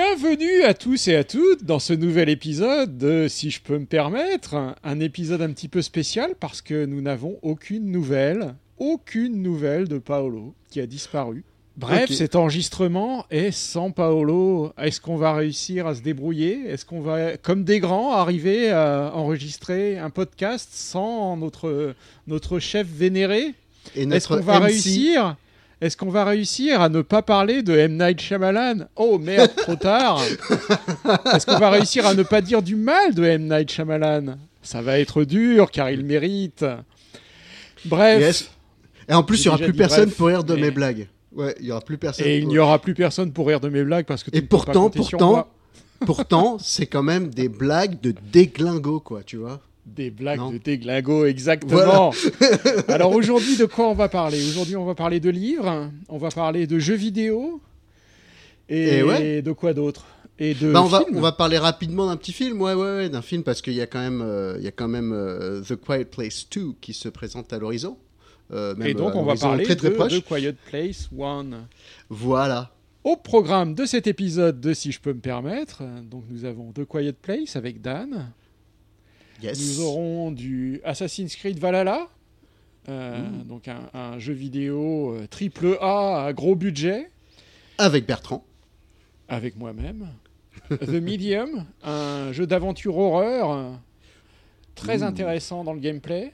Bienvenue à tous et à toutes dans ce nouvel épisode de Si je peux me permettre, un épisode un petit peu spécial parce que nous n'avons aucune nouvelle, aucune nouvelle de Paolo qui a disparu. Bref, cet enregistrement est sans Paolo. Est-ce qu'on va réussir à se débrouiller? Est-ce qu'on va, comme des grands, arriver à enregistrer un podcast sans notre, notre chef vénéré? Est-ce qu'on va MC réussir Est-ce qu'on va réussir à ne pas parler de M Night Shyamalan? Oh merde, trop tard. Est-ce qu'on va réussir à ne pas dire du mal de M Night Shyamalan? Ça va être dur car il mérite. Bref. Yes. Et en plus, il n'y aura plus personne bref, pour rire de mais- mes blagues. Ouais, il n'y aura plus personne. Et il n'y aura plus personne pour rire de mes blagues parce que tu Et ne peux pas pourtant, pourtant, pourtant, c'est quand même des blagues de déglingo, quoi, tu vois. Des blagues Non. de déglingo, exactement. Voilà. Alors aujourd'hui, de quoi on va parler? Aujourd'hui, on va parler de livres, on va parler de jeux vidéo et, Et ouais. de quoi d'autre? Et de Bah, on, va, films. on va parler rapidement d'un petit film, ouais, ouais, ouais, d'un film, parce qu'il y a quand même, euh, il y a quand même euh, The Quiet Place 2 qui se présente à l'horizon. Euh, Et donc, à on va parler très, très de proche. The Quiet Place One. Voilà. Au programme de cet épisode de Si je peux me permettre, donc nous avons The Quiet Place avec Dan. Yes. Nous aurons du Assassin's Creed Valhalla, euh, Mmh. donc un, un jeu vidéo euh, triple A à gros budget, Avec Bertrand. avec moi-même. The Medium, un jeu d'aventure horreur très Ouh. intéressant dans le gameplay.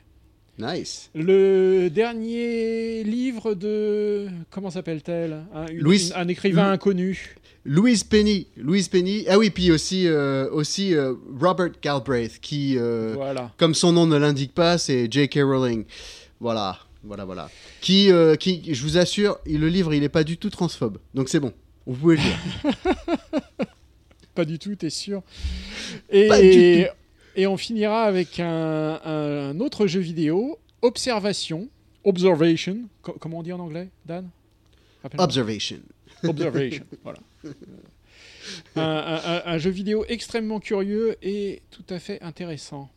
Nice. Le dernier livre de. Comment s'appelle-t-elle? Un, un écrivain inconnu. Louise Penny. Louise Penny. Ah oui, puis aussi, euh, aussi euh, Robert Galbraith, qui, euh, Voilà. comme son nom ne l'indique pas, c'est J.K. Rowling. Voilà, voilà, voilà. Qui, qui, je vous assure, le livre, il n'est pas du tout transphobe. Donc c'est bon. Vous pouvez le lire. Pas du tout, t'es sûr et, Pas du et on finira avec un, un autre jeu vidéo, Observation. Observation. Co- comment on dit en anglais, Dan? Observation. Observation, voilà. Un, un- un- un jeu vidéo extrêmement curieux et tout à fait intéressant.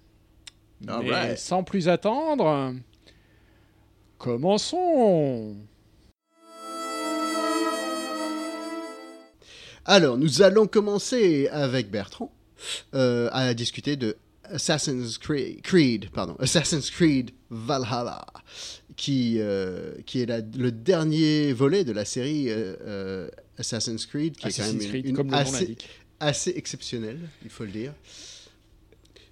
Mais sans plus attendre, commençons Alors, nous allons commencer avec Bertrand euh, à discuter de Assassin's Creed, Creed, pardon, Assassin's Creed Valhalla, qui, euh, qui est la- le dernier volet de la série euh, euh, Assassin's Creed, qui est quand même Creed, une- comme le nom assez, assez exceptionnelle, il faut le dire.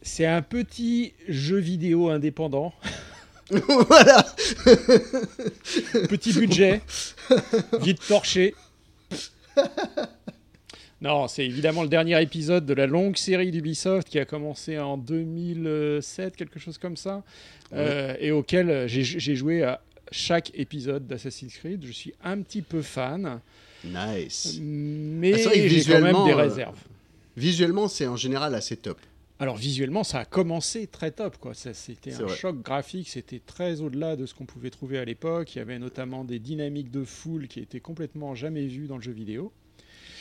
C'est un petit jeu vidéo indépendant, voilà petit budget, vite torché. Non, c'est évidemment le dernier épisode de la longue série d'Ubisoft qui a commencé en 2007, quelque chose comme ça, euh, et auquel j'ai j'ai joué à chaque épisode d'Assassin's Creed. Je suis un petit peu fan, Nice. mais Ah, j'ai quand même des euh, réserves. Visuellement, c'est en général assez top. Alors visuellement, ça a commencé très top, quoi. C'était un vrai. choc graphique, c'était très au-delà de ce qu'on pouvait trouver à l'époque. Il y avait notamment des dynamiques de foule qui étaient complètement jamais vues dans le jeu vidéo.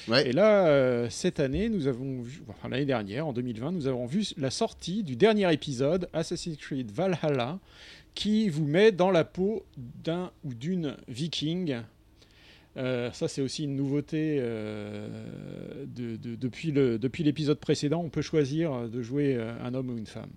Ouais. Et là, euh, cette année, nous avons vu, enfin l'année dernière, en 2020, nous avons vu la sortie du dernier épisode, Assassin's Creed Valhalla, qui vous met dans la peau d'un ou d'une viking. Euh, ça, c'est aussi une nouveauté euh, de- de- depuis le- depuis l'épisode précédent. On peut choisir de jouer un homme ou une femme.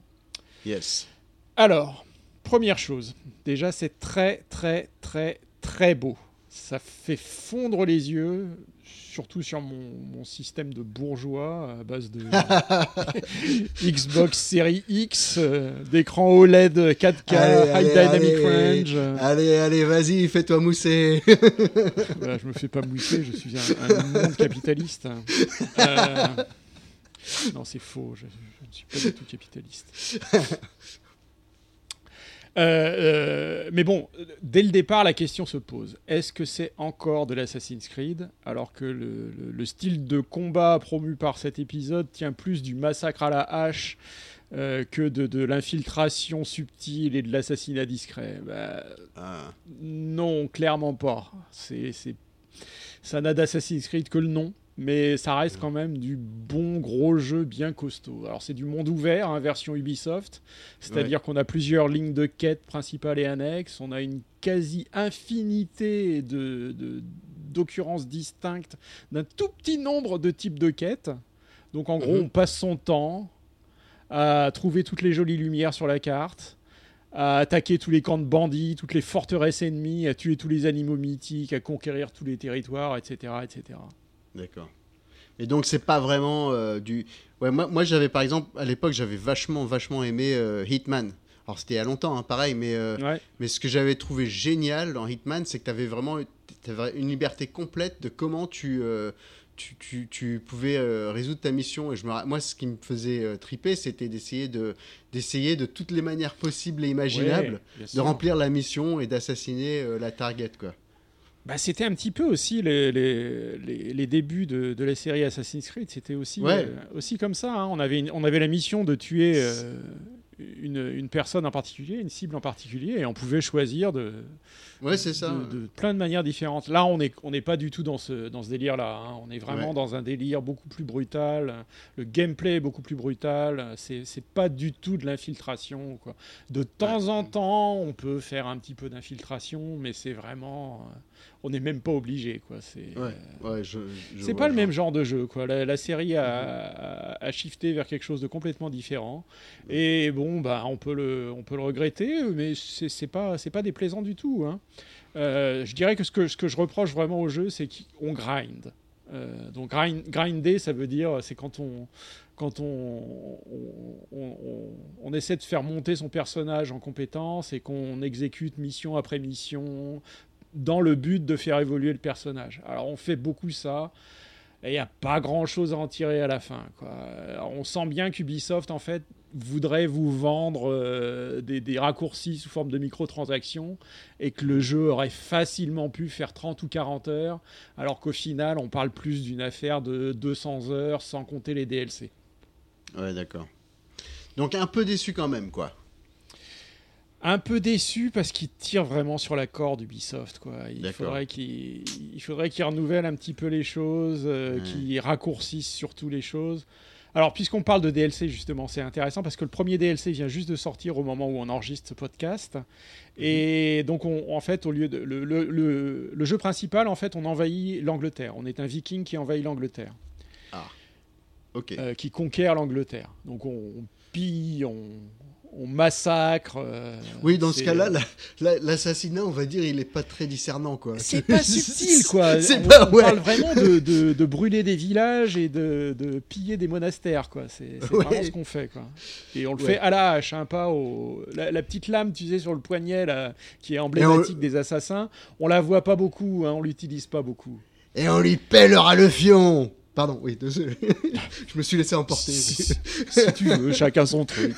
Yes. Alors, première chose, déjà c'est très très très très beau. Ça fait fondre les yeux, surtout sur mon, mon système de bourgeois à base de Xbox Series X, euh, d'écran OLED 4K, Allez, High allez, Dynamic allez. Range. Allez, allez, vas-y, fais-toi mousser. voilà, je me fais pas mousser, je suis un, un monde capitaliste. Euh, non, c'est faux, je, je ne suis pas du tout capitaliste. Euh, euh, mais bon, dès le départ, la question se pose. Est-ce que c'est encore de l'Assassin's Creed alors que le, le- le style de combat promu par cet épisode tient plus du massacre à la hache euh, que de, de l'infiltration subtile et de l'assassinat discret? Bah, Ah. Non, clairement pas. C'est... Ça n'a d'Assassin's Creed que le nom, mais ça reste quand même du bon gros jeu bien costaud. Alors c'est du monde ouvert, hein, version Ubisoft, c'est-à-dire qu'on a plusieurs lignes de quêtes principales et annexes, on a une quasi-infinité de, de- d'occurrences distinctes d'un tout petit nombre de types de quêtes. Donc en gros, Mhm. on passe son temps à trouver toutes les jolies lumières sur la carte, à attaquer tous les camps de bandits, toutes les forteresses ennemies, à tuer tous les animaux mythiques, à conquérir tous les territoires, etc. etc. D'accord. Et donc c'est pas vraiment euh, du. Ouais, moi, moi j'avais par exemple à l'époque j'avais vachement vachement aimé euh, Hitman. Alors c'était il y a longtemps, hein, pareil, mais euh, Ouais. mais ce que j'avais trouvé génial dans Hitman, c'est que tu avais vraiment une liberté complète de comment tu tu, tu, tu pouvais résoudre ta mission. Et je me, moi, ce qui me faisait triper, c'était d'essayer de d'essayer de toutes les manières possibles et imaginables Ouais, de remplir la mission et d'assassiner la target, quoi. Bah, c'était un petit peu aussi les, les, les, les débuts de, de la série Assassin's Creed. C'était aussi, Ouais. euh, aussi comme ça. hein. On, avait une- on avait la mission de tuer euh, une, une personne en particulier, une cible en particulier, et on pouvait choisir de, Ouais, c'est ça. de, de plein de manières différentes. Là, on n'est on n'est pas du tout dans ce, dans ce délire-là. hein. On est vraiment Ouais. dans un délire beaucoup plus brutal. Le gameplay est beaucoup plus brutal. C'est c'est pas du tout de l'infiltration. quoi. De temps en temps, on peut faire un petit peu d'infiltration, mais c'est vraiment. euh, on n'est même pas obligé. quoi. C'est Ouais, ouais, je, je c'est pas le même genre de jeu. Quoi. La, la série a, a, a shifté vers quelque chose de complètement différent. Et bon, bah, on, peut le, on peut le regretter, mais c'est c'est pas, c'est pas déplaisant du tout. hein. Euh, je dirais que ce, que ce que je reproche vraiment au jeu, c'est qu'on grind. Euh, donc grind, grinder, ça veut dire, c'est quand on quand on, on, on- on essaie de faire monter son personnage en compétence et qu'on exécute mission après mission dans le but de faire évoluer le personnage. Alors on fait beaucoup ça. Et il n'y a pas grand chose à en tirer à la fin. On sent bien qu'Ubisoft, en fait, voudrait vous vendre euh, des, des raccourcis sous forme de microtransactions et que le jeu aurait facilement pu faire 30 ou 40 heures, alors qu'au final, on parle plus d'une affaire de 200 heures sans compter les DLC. Ouais, d'accord. Donc un peu déçu quand même, quoi. Un peu déçu parce qu'il tire vraiment sur la corde Ubisoft. Quoi. Il faudrait qu'il renouvelle un petit peu les choses, euh, qu'il raccourcisse surtout les choses. Alors, puisqu'on parle de DLC, justement, c'est intéressant parce que le premier DLC vient juste de sortir au moment où on enregistre ce podcast. Et donc, on- en fait, au lieu de. Le, le- le- le jeu principal, en fait, on envahit l'Angleterre. On est un viking qui envahit l'Angleterre, Ok. euh, qui conquiert l'Angleterre. Donc, on, on pille, on, on massacre. euh, oui, dans ce cas-là, la- la- l'assassinat, on va dire, il est pas très discernant, quoi. C'est pas subtil, quoi. C'est on, pas, on ouais. parle vraiment de, de- de brûler des villages et de, de piller des monastères, quoi. C'est Ouais. vraiment ce qu'on fait, quoi. Et on le Ouais. fait à la hache, hein, pas au... La, la petite lame, tu sais, sur le poignet, là, qui est emblématique des assassins, on la voit pas beaucoup, hein, on l'utilise pas beaucoup. Et on lui pèlera le fion Pardon, oui, désolé. Je me suis laissé emporter. si, si tu veux, chacun son truc.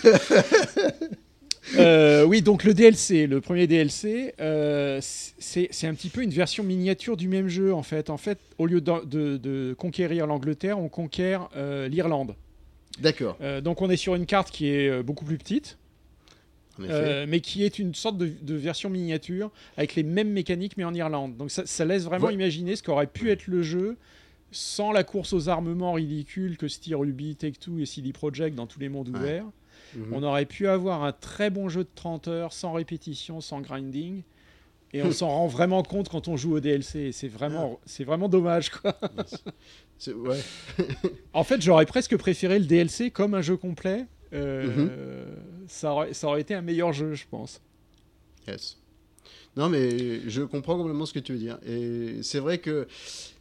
Euh, oui, donc le DLC, le premier DLC, euh, c'est un petit peu une version miniature du même jeu en fait. En fait, au lieu de, de- de conquérir l'Angleterre, on conquiert euh, l'Irlande. D'accord. Donc on est sur une carte qui est beaucoup plus petite, mais qui est une sorte de, de version miniature avec les mêmes mécaniques mais en Irlande. Donc ça, ça laisse vraiment Ouais. imaginer ce qu'aurait pu être le jeu sans la course aux armements ridicules que se tirent Ubi, Take-Two et CD Projekt dans tous les mondes Ouais. ouverts. Mhm. On aurait pu avoir un très bon jeu de 30 heures, sans répétition, sans grinding. Et on s'en rend vraiment compte quand on joue au DLC. Et C'est vraiment, c'est vraiment dommage. Quoi. Ouais. En fait, j'aurais presque préféré le DLC comme un jeu complet. Euh, Mhm. ça, aurait, ça aurait été un meilleur jeu, je pense. Yes. Non, mais je comprends complètement ce que tu veux dire. Et c'est vrai que,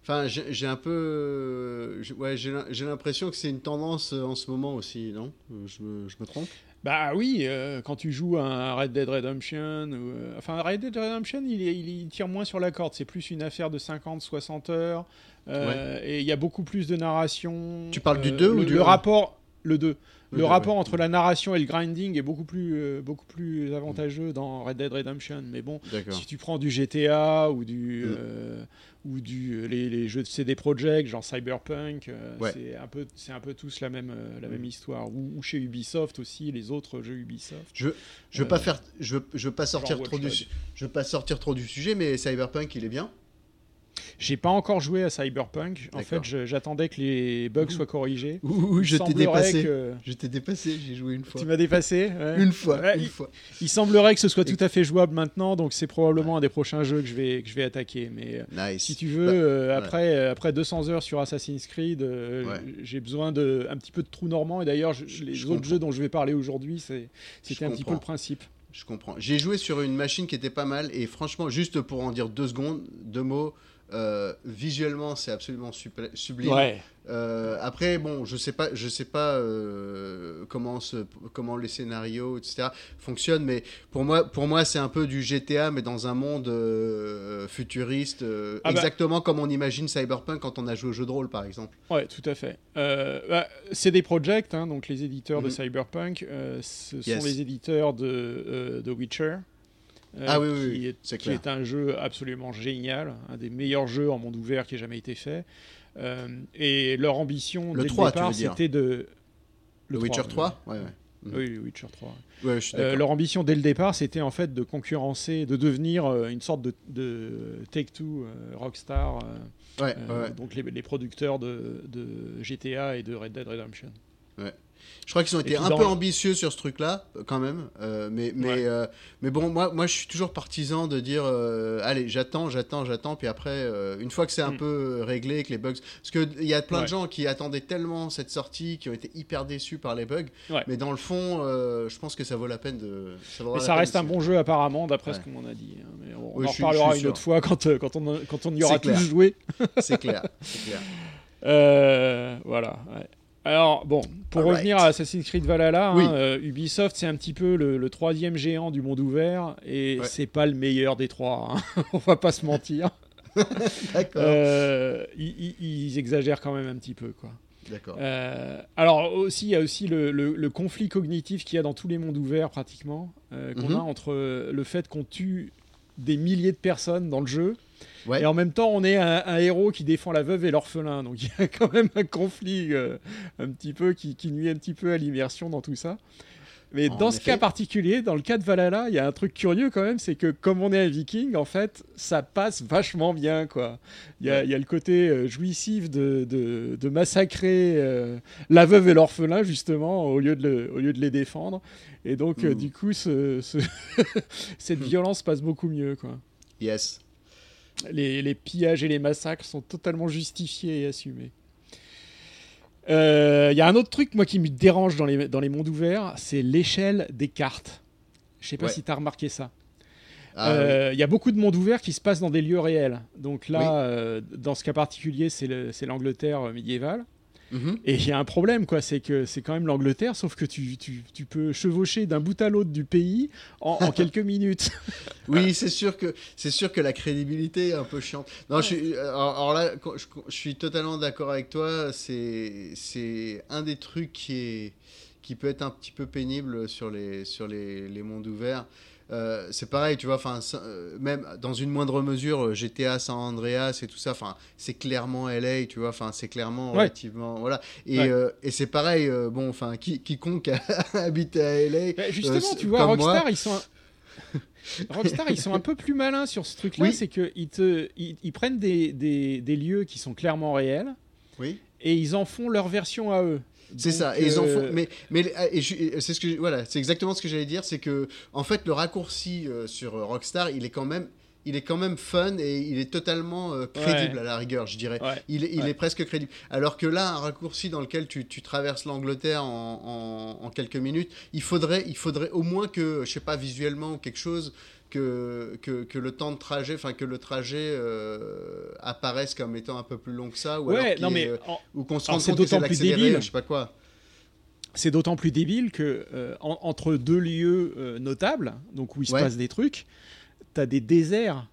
enfin, j'ai un peu, ouais, j'ai l'im- j'ai l'impression que c'est une tendance en ce moment aussi, non? Je me, je me trompe? Bah oui, euh, quand tu joues à un Red Dead Redemption, euh, enfin Red Dead Redemption, il, il- il tire moins sur la corde. C'est plus une affaire de 50-60 heures. euh, Et il y a beaucoup plus de narration. Tu parles du Euh, 2 ou le, du le 1? rapport Le 2. Le rapport ouais. entre la narration et le grinding est beaucoup plus, euh, beaucoup plus avantageux dans Red Dead Redemption. Mais bon, si tu prends du GTA ou du, Mm. euh, ou du les, les jeux de CD Projekt, genre Cyberpunk, euh, Ouais. c'est un peu, c'est un peu tous la même, euh, la même histoire. Ou, ou chez Ubisoft aussi, les autres jeux Ubisoft. Je je veux Euh, pas faire je veux, je veux pas sortir trop du je veux pas sortir trop du sujet mais Cyberpunk il est bien. J'ai pas encore joué à Cyberpunk. En fait, j'attendais que les bugs soient corrigés. Ouh, je t'ai dépassé. que- Je t'ai dépassé, j'ai joué une fois. Tu m'as dépassé ouais. Une fois, Ouais, une il, fois. il semblerait que ce soit tout à fait jouable maintenant, donc c'est probablement un des prochains jeux que je vais, que je vais attaquer. Mais euh, Nice. si tu veux, Bah, euh, après, euh, après 200 heures sur Assassin's Creed, euh, j'ai besoin de un petit peu de trou normand. Et d'ailleurs, les je autres comprends. jeux dont je vais parler aujourd'hui, c'est- c'était un petit peu le principe. Je comprends. J'ai joué sur une machine qui était pas mal et franchement, juste pour en dire deux secondes, deux mots, euh, visuellement c'est absolument sublime. Ouais. Euh, après, bon, je sais pas, je sais pas euh, comment, se- comment les scénarios, etc. fonctionnent, mais pour moi, pour moi, c'est un peu du GTA, mais dans un monde futuriste, Ah bah. exactement comme on imagine Cyberpunk quand on a joué au jeu de rôle, par exemple. Ouais, tout à fait. Bah, c'est des projects, hein, donc les éditeurs de Mhm. Cyberpunk, ce Yes. sont les éditeurs de The Witcher. Euh, Ah oui, oui, qui est, c'est qui est un jeu absolument génial, un des meilleurs jeux en monde ouvert qui ait jamais été fait. Euh, et leur ambition Le dès 3, le départ, c'était de... Le Witcher oui. 3 Ouais, ouais. Mhm. Oui, oui, Witcher 3. Ouais, je suis Euh, leur ambition dès le départ, c'était en fait de concurrencer, de devenir euh, une sorte de, de Take-Two, euh, Rockstar, Ouais, ouais. donc les, les producteurs de, de GTA et de Red Dead Redemption. Je crois qu'ils ont été un peu ambitieux sur ce truc-là, euh, quand même. euh, mais, mais, Ouais. euh, mais bon, moi, moi, je suis toujours partisan de dire euh, allez, j'attends, j'attends, j'attends. Puis après, une fois que c'est un Mm. peu réglé, que les bugs. Parce qu'il y a plein Ouais. de gens qui attendaient tellement cette sortie, qui ont été hyper déçus par les bugs. Ouais. Mais dans le fond, je pense que ça vaut la peine de. Ça, Mais ça reste un bon jeu apparemment, d'après ce qu'on m'en a dit. hein. Mais on, Oui, en reparlera une sûr. autre fois quand, quand, on, quand on y aura tous joué. C'est clair. C'est clair. Voilà. ouais. Alors, bon, pour revenir à Assassin's Creed Valhalla, hein, euh, Ubisoft, c'est un petit peu le, le troisième géant du monde ouvert, et Ouais. c'est pas le meilleur des trois. hein. on va pas se mentir. D'accord. Euh, ils, exagèrent quand même un petit peu, quoi. D'accord. Euh, alors aussi, il y a aussi le, le- le conflit cognitif qu'il y a dans tous les mondes ouverts pratiquement, qu'on Mhm. a entre le fait qu'on tue des milliers de personnes dans le jeu, Ouais. et en même temps on est un, un héros qui défend la veuve et l'orphelin. Donc il y a quand même un conflit euh, un petit peu qui, qui nuit un petit peu à l'immersion dans tout ça. Mais En dans ce cas particulier, dans le cas de Valhalla, il y a un truc curieux quand même, c'est que comme on est un viking, en fait, ça passe vachement bien, quoi. Il y a, Ouais. il y a le côté euh, jouissif de, de, de massacrer euh, la veuve et l'orphelin, justement, au lieu, de le- au lieu de les défendre. Et donc, euh, Mm. du coup, ce- ce- cette violence passe beaucoup mieux, quoi. Yes. Les, les pillages et les massacres sont totalement justifiés et assumés. Euh, Il y a un autre truc, moi, qui me dérange dans les, dans les mondes ouverts, c'est l'échelle des cartes. Je sais pas Ouais. si tu as remarqué ça. Ah. Euh, Il y a beaucoup de mondes ouverts qui se passent dans des lieux réels. Donc là, Oui. euh, dans ce cas particulier, c'est le- c'est l'Angleterre euh, médiévale. Et il y a un problème, quoi, c'est que c'est quand même l'Angleterre, sauf que tu, tu, tu peux chevaucher d'un bout à l'autre du pays en, en quelques minutes. Oui, c'est sûr que c'est sûr que la crédibilité est un peu chiante. Non, je suis, alors, alors là, je, je suis totalement d'accord avec toi. C'est c'est un des trucs qui est qui peut être un petit peu pénible sur les sur les, les mondes ouverts. Euh, c'est pareil, tu vois, enfin, euh, même dans une moindre mesure, euh, GTA San Andreas et tout ça, enfin, c'est clairement LA, tu vois, enfin, c'est clairement Ouais. relativement, voilà. Et, Ouais. euh, et c'est pareil, bon, enfin, qui, quiconque a habité à LA, Bah, justement, tu vois, moi. Rockstar, ils sont. un- Rockstar, ils sont un peu plus malins sur ce truc-là, Oui. c'est qu'ils te, ils, ils prennent des, des, des lieux qui sont clairement réels oui. et ils en font leur version à eux. C'est ça, et ils en font. euh, Mais, et c'est ce que voilà, c'est exactement ce que j'allais dire, c'est que en fait le raccourci euh, sur euh, Rockstar, il est quand même, il est quand même fun et il est totalement euh, crédible Ouais. à la rigueur, je dirais. Ouais. Il, est- il Ouais. est presque crédible. Alors que là, un raccourci dans lequel tu, tu traverses l'Angleterre en, en- en quelques minutes, il faudrait, il faudrait au moins que, je sais pas, visuellement ou quelque chose, que, que, que le temps de trajet, enfin que le trajet euh, apparaisse comme étant un peu plus long que ça, ou alors Ouais, non mais ait, euh, en- ou qu'on se alors rende compte que c'est d'autant plus l'accéléré, débile. je sais pas quoi. c'est d'autant plus débile que euh, en- entre deux lieux euh, notables, donc où il se Ouais. passe des trucs, t'as des déserts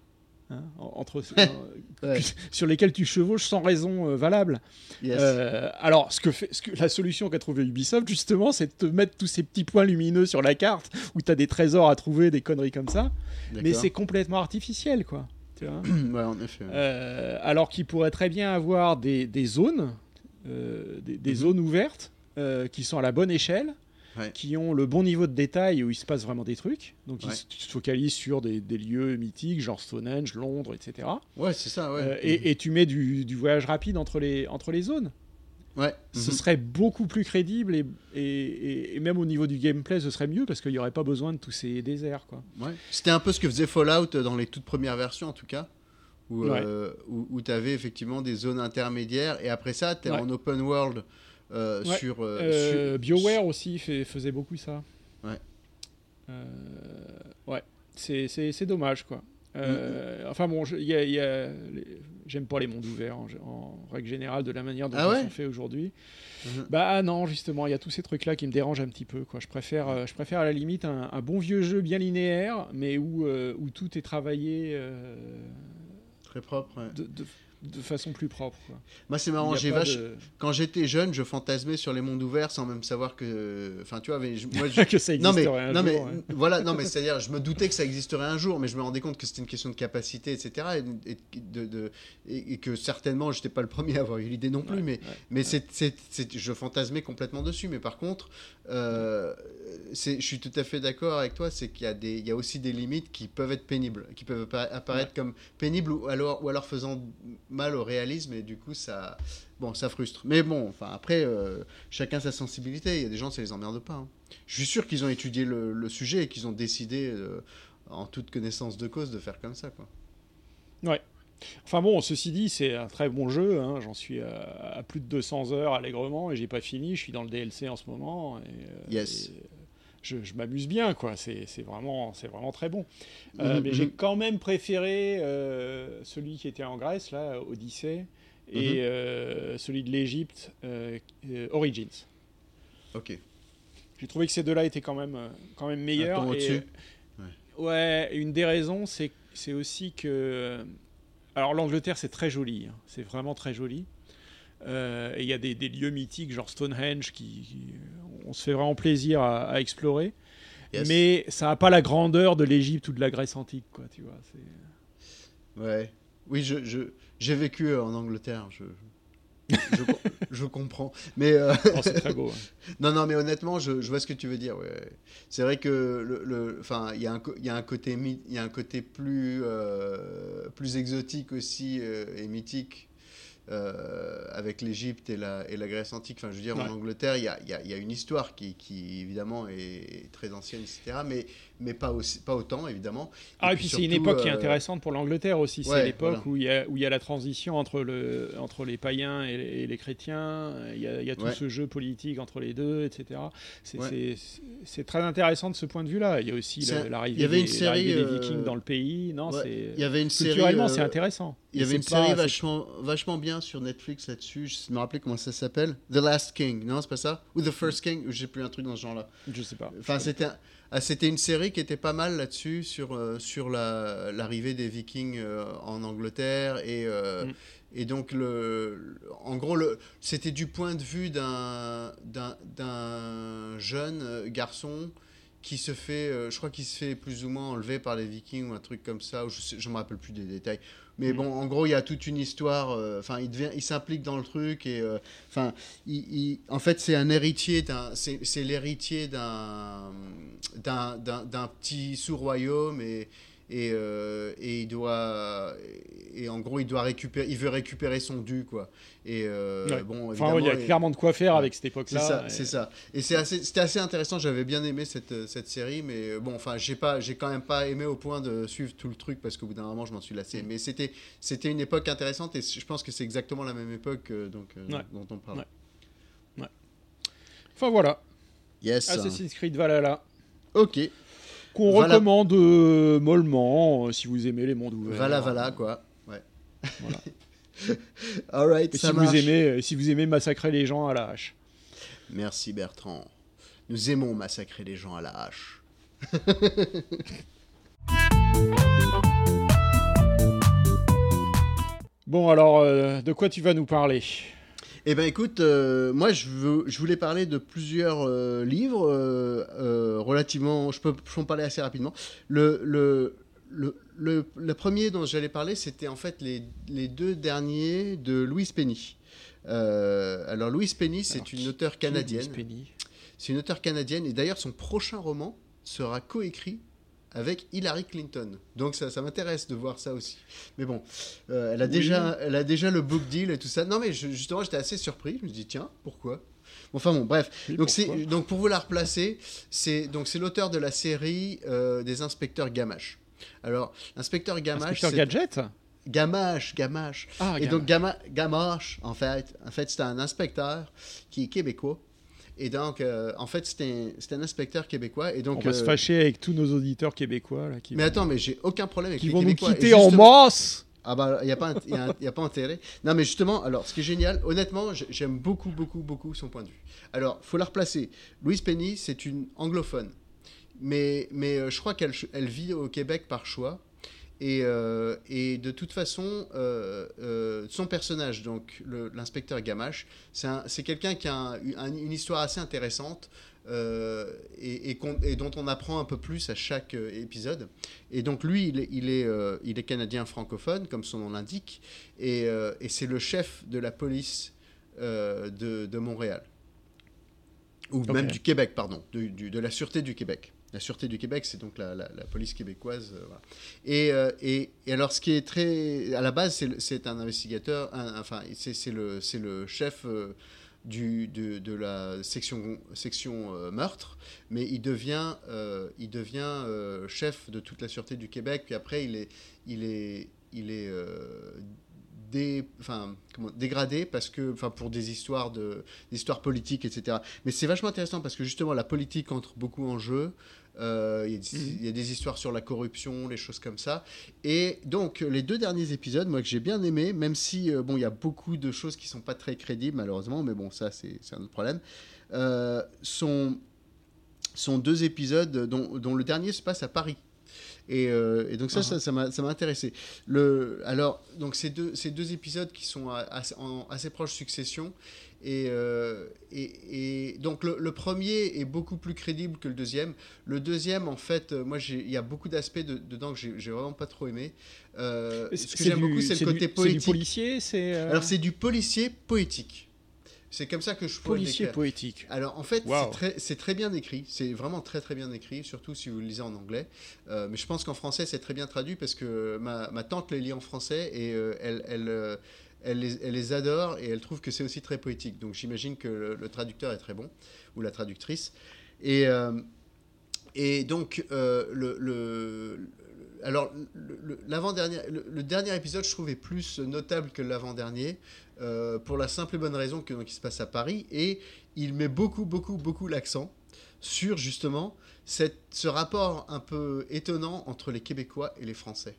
hein, en- entre, Ouais. sur lesquels tu chevauches sans raison euh, valable. Yes. Euh, alors, ce que fait, ce que, la solution qu'a trouvé Ubisoft, justement, c'est de te mettre tous ces petits points lumineux sur la carte où tu as des trésors à trouver, des conneries comme ça. Mais c'est complètement artificiel, quoi. Tu vois ouais, en effet. ouais. Euh, alors qu'il pourrait très bien avoir des, des zones, euh, des, Mhm. zones ouvertes euh, qui sont à la bonne échelle, Ouais. qui ont le bon niveau de détail où il se passe vraiment des trucs. Donc Ouais. ils se- se focalisent sur des, des lieux mythiques, genre Stonehenge, Londres, etc. Ouais, c'est ça, ouais. Euh, et, et tu mets du, du voyage rapide entre les, entre les zones. Ouais. Ce mhm. serait beaucoup plus crédible et, et, et- et même au niveau du gameplay, ce serait mieux parce qu'il n'y aurait pas besoin de tous ces déserts. Quoi. Ouais. C'était un peu ce que faisait Fallout dans les toutes premières versions, en tout cas. Où, Ouais. euh, où, tu avais effectivement des zones intermédiaires. Et après ça, tu es en open world euh, Ouais. sur, euh, Euh, sur- BioWare aussi fait- faisait beaucoup ça. Ouais. Euh, ouais, c'est- dommage quoi. Mm, Enfin bon, y a- a j'aime pas les mondes ouverts en, en règle générale de la manière dont Ah ils ouais sont faits aujourd'hui. Mhm. Bah non, justement, il y a tous ces trucs là qui me dérangent un petit peu. Quoi. Je, préfère, je préfère à la limite un, un bon vieux jeu bien linéaire, mais où, où tout est travaillé Très propre. ouais. de, de- de façon plus propre. quoi. Moi, c'est marrant. a J'ai pas vache... de- Quand j'étais jeune, je fantasmais sur les mondes ouverts sans même savoir que. Enfin, tu vois, mais je- moi, je- que ça non mais, un non mais jour, ouais. voilà non mais c'est à dire je me doutais que ça existerait un jour mais je me rendais compte que c'était une question de capacité etc et, et, de, de- et- et que certainement j'étais pas le premier à avoir eu l'idée non plus Ouais, mais ouais, mais ouais. je fantasmais complètement dessus mais par contre euh, je suis tout à fait d'accord avec toi c'est qu'il y a des il y a aussi des limites qui peuvent être pénibles qui peuvent appara- apparaître comme pénibles ou alors ou alors faisant mal au réalisme et du coup ça bon ça frustre mais bon enfin après euh, chacun sa sensibilité il y a des gens ça les emmerde pas hein. Je suis sûr qu'ils ont étudié le, le sujet et qu'ils ont décidé, euh, en toute connaissance de cause, de faire comme ça. Quoi. Enfin bon, ceci dit, c'est un très bon jeu. hein. J'en suis à, à plus de 200 heures allègrement et j'ai pas fini. Je suis dans le DLC en ce moment. Et, euh, Yes. et je je m'amuse bien, quoi. C'est vraiment, vraiment très bon. Euh, Mhm, mais j'ai mhm. quand même préféré euh, celui qui était en Grèce, là, Odyssée, et Mhm. euh, celui de l'Égypte, Origins. Ok. J'ai trouvé que ces deux-là étaient quand même, quand même meilleurs. ton et- au-dessus. Ouais, une des raisons, c'est c'est aussi que. Alors, l'Angleterre, c'est très joli. hein. C'est vraiment très joli. Euh, et il y a des, des lieux mythiques, genre Stonehenge, qui, qui- on se fait vraiment plaisir à, à explorer. Yes. Mais ça n'a pas la grandeur de l'Égypte ou de la Grèce antique, quoi, tu vois. Ouais. Oui, je, je, j'ai vécu euh, en Angleterre. Je, je, com- je comprends. Mais euh, Oh, c'est très beau. hein. non, non, mais honnêtement, je, je vois ce que tu veux dire. Ouais. C'est vrai que le, enfin, il y y a un côté, il y a un côté plus, euh, plus exotique aussi et mythique. Euh, avec l'Égypte et la, et la Grèce antique. Enfin, je veux dire, en. Angleterre, il y a, il y a- il y a une histoire qui, qui, évidemment, est très ancienne, etc. Mais, mais pas, aussi, pas autant, évidemment. Ah, et puis c'est une époque qui est euh, intéressante pour l'Angleterre aussi. C'est ouais, l'époque voilà. où il y, a, où il y a la transition entre, le, entre les païens et les, et les chrétiens. Il y a, il y a tout Ouais. ce jeu politique entre les deux, etc. C'est Ouais. très intéressant de ce point de vue-là. Il y a aussi l'arrivée il y avait des, une série, l'arrivée des euh, Vikings dans le pays. Non, Il y avait une série. culturellement euh, c'est intéressant. Il y avait une pas- série c'est- vachement, vachement bien sur Netflix là-dessus. Je me rappelle comment ça s'appelle. The Last King. Non, c'est pas ça? Ou The First King? Ou j'ai plus un truc dans ce genre-là. Je sais pas. Enfin, c'était un- ah, c'était une série qui était pas mal là-dessus sur euh, sur la- l'arrivée des Vikings euh, en Angleterre et euh, Mm. et donc le, le- en gros le c'était du point de vue d'un d'un d'un jeune garçon qui se fait je crois qu'il se fait plus ou moins enlever par les Vikings ou un truc comme ça ou je je me rappelle plus des détails mais Mm. bon en gros il y a toute une histoire euh, enfin il devient il s'implique dans le truc et euh, enfin en fait c'est un héritier d'un c'est l'héritier d'un d'un d'un petit sous-royaume et et, euh, et il doit et en gros il doit récupérer il veut récupérer son dû quoi et euh, Ouais. bon Enfin, ouais, il y a clairement de quoi faire Ouais. avec cette c'est ça, et- c'est ça. Et c'est assez, c'était assez intéressant. J'avais bien aimé cette, euh, cette série, mais bon, enfin, j'ai pas, j'ai quand même pas aimé au point de suivre tout le truc parce qu'au bout d'un moment, je m'en suis lassé. Mais c'était, c'était une époque intéressante et je pense que c'est exactement la même époque donc euh, dont on parle. Enfin voilà, Yes. Assassin's Creed Valhalla. Ok. Qu'on Voilà. recommande euh, mollement euh, si vous aimez les mondes ouverts. Voilà, voilà, quoi. Ouais. Voilà. All right, Et ça si marche. vous, aimez, euh, si vous aimez massacrer les gens à la hache. Merci Bertrand. Nous aimons massacrer les gens à la hache. Bon, alors, euh, de quoi tu vas nous parler? Eh ben écoute, euh, moi je, veux, je voulais parler de plusieurs euh, livres euh, relativement, je peux, en parler assez rapidement. Le, le, le, le, le premier dont j'allais parler, c'était en fait les, les deux derniers de Louise Penny. Alors Louise Penny, c'est une auteure canadienne. Penny? C'est une auteure canadienne et d'ailleurs son prochain roman sera coécrit avec Hillary Clinton. Donc ça, ça m'intéresse de voir ça aussi. Mais bon, euh, elle, a Oui. déjà, elle a déjà le book deal et tout ça. Non mais je- justement, j'étais assez surpris. Je me dis tiens, pourquoi? Bon, Enfin bon, bref. Oui, donc, pourquoi? c'est, donc pour vous la replacer, c'est, donc c'est l'auteur de la série euh, des inspecteurs Gamache. Alors, l'inspecteur Gamache, Inspecteur Gadget? Gamache, Gamache. Ah, Et donc Gama- Gamache, en fait, en fait c'est un inspecteur qui est québécois. Et donc, euh, en fait, c'est un, inspecteur québécois. Et donc, On va se euh, fâcher avec tous nos auditeurs québécois là, qui, Mais vont- attends, mais j'ai aucun problème avec qui les vont nous Québécois. Et quitter en masse Ah bah, il n'y a, pas y a- y a pas intérêt. Non, mais justement, alors, ce qui est génial, honnêtement, j'ai- j'aime beaucoup, beaucoup, beaucoup son point de vue. Alors, faut la replacer. Louise Penny, c'est une anglophone. Mais, mais euh, je crois qu'elle elle vit au Québec par choix. Et, euh, et de toute façon, euh, euh, son personnage, donc l'inspecteur Gamache, c'est un- c'est quelqu'un qui a un- un- une histoire assez intéressante et, et qu'on- et dont on apprend un peu plus à chaque épisode. Et donc lui, il est, il est, il est canadien francophone, comme son nom l'indique, et, c'est le chef de la police de, de Montréal. Ou même du Québec, pardon, du- de la Sûreté du Québec. La Sûreté du Québec, c'est donc la, police québécoise. euh, euh, et, et alors, ce qui est très... À la base, c'est un investigateur, enfin, c'est le, le chef euh, du, de, de la section, section meurtre, mais il devient, il devient chef de toute la Sûreté du Québec, puis après, il est, il est, il est dé- enfin, comment, dégradé parce que, enfin, pour des histoires, de, des histoires politiques, etc. Mais c'est vachement intéressant parce que justement, la politique entre beaucoup en jeu. Euh, Il y, a des- Mhm. il y a des histoires sur la corruption, les choses comme ça. Et donc, les deux derniers épisodes, moi, que j'ai bien aimé, même si, euh, bon, il y a beaucoup de choses qui sont pas très crédibles, malheureusement, mais bon, ça, c'est un autre problème, euh, sont, sont deux épisodes dont, dont le dernier se passe à Paris. Et, euh, et donc ça, Ah. ça, ça m'a ça m'a intéressé. Le, alors, donc ces deux, ces deux épisodes qui sont à- en assez proche succession. Et, euh, et, et donc le, le premier est beaucoup plus crédible que le deuxième. Le deuxième, en fait, euh, moi, il y a beaucoup d'aspects de- dedans que j'ai vraiment pas trop aimé. Euh, ce que j'aime beaucoup, c'est le du- côté C'est du poétique. policier, c'est euh, Alors c'est du policier poétique. C'est comme ça que je pourrais policier poétique. Alors en fait, Wow. c'est très, bien écrit, c'est vraiment très très bien écrit, surtout si vous le lisez en anglais. Euh, mais je pense qu'en français, c'est très bien traduit parce que ma, ma tante les lit en français et euh, elle, elle, euh, elle, les, adore et elle trouve que c'est aussi très poétique. Donc j'imagine que le, traducteur est très bon, ou la traductrice. Et, euh, donc, euh, le, alors, le- le- dernier épisode, je trouvais plus notable que l'avant-dernier, euh, pour la simple et bonne raison que se passe à Paris et il met beaucoup, beaucoup, beaucoup l'accent sur justement cette, ce rapport un peu étonnant entre les Québécois et les Français.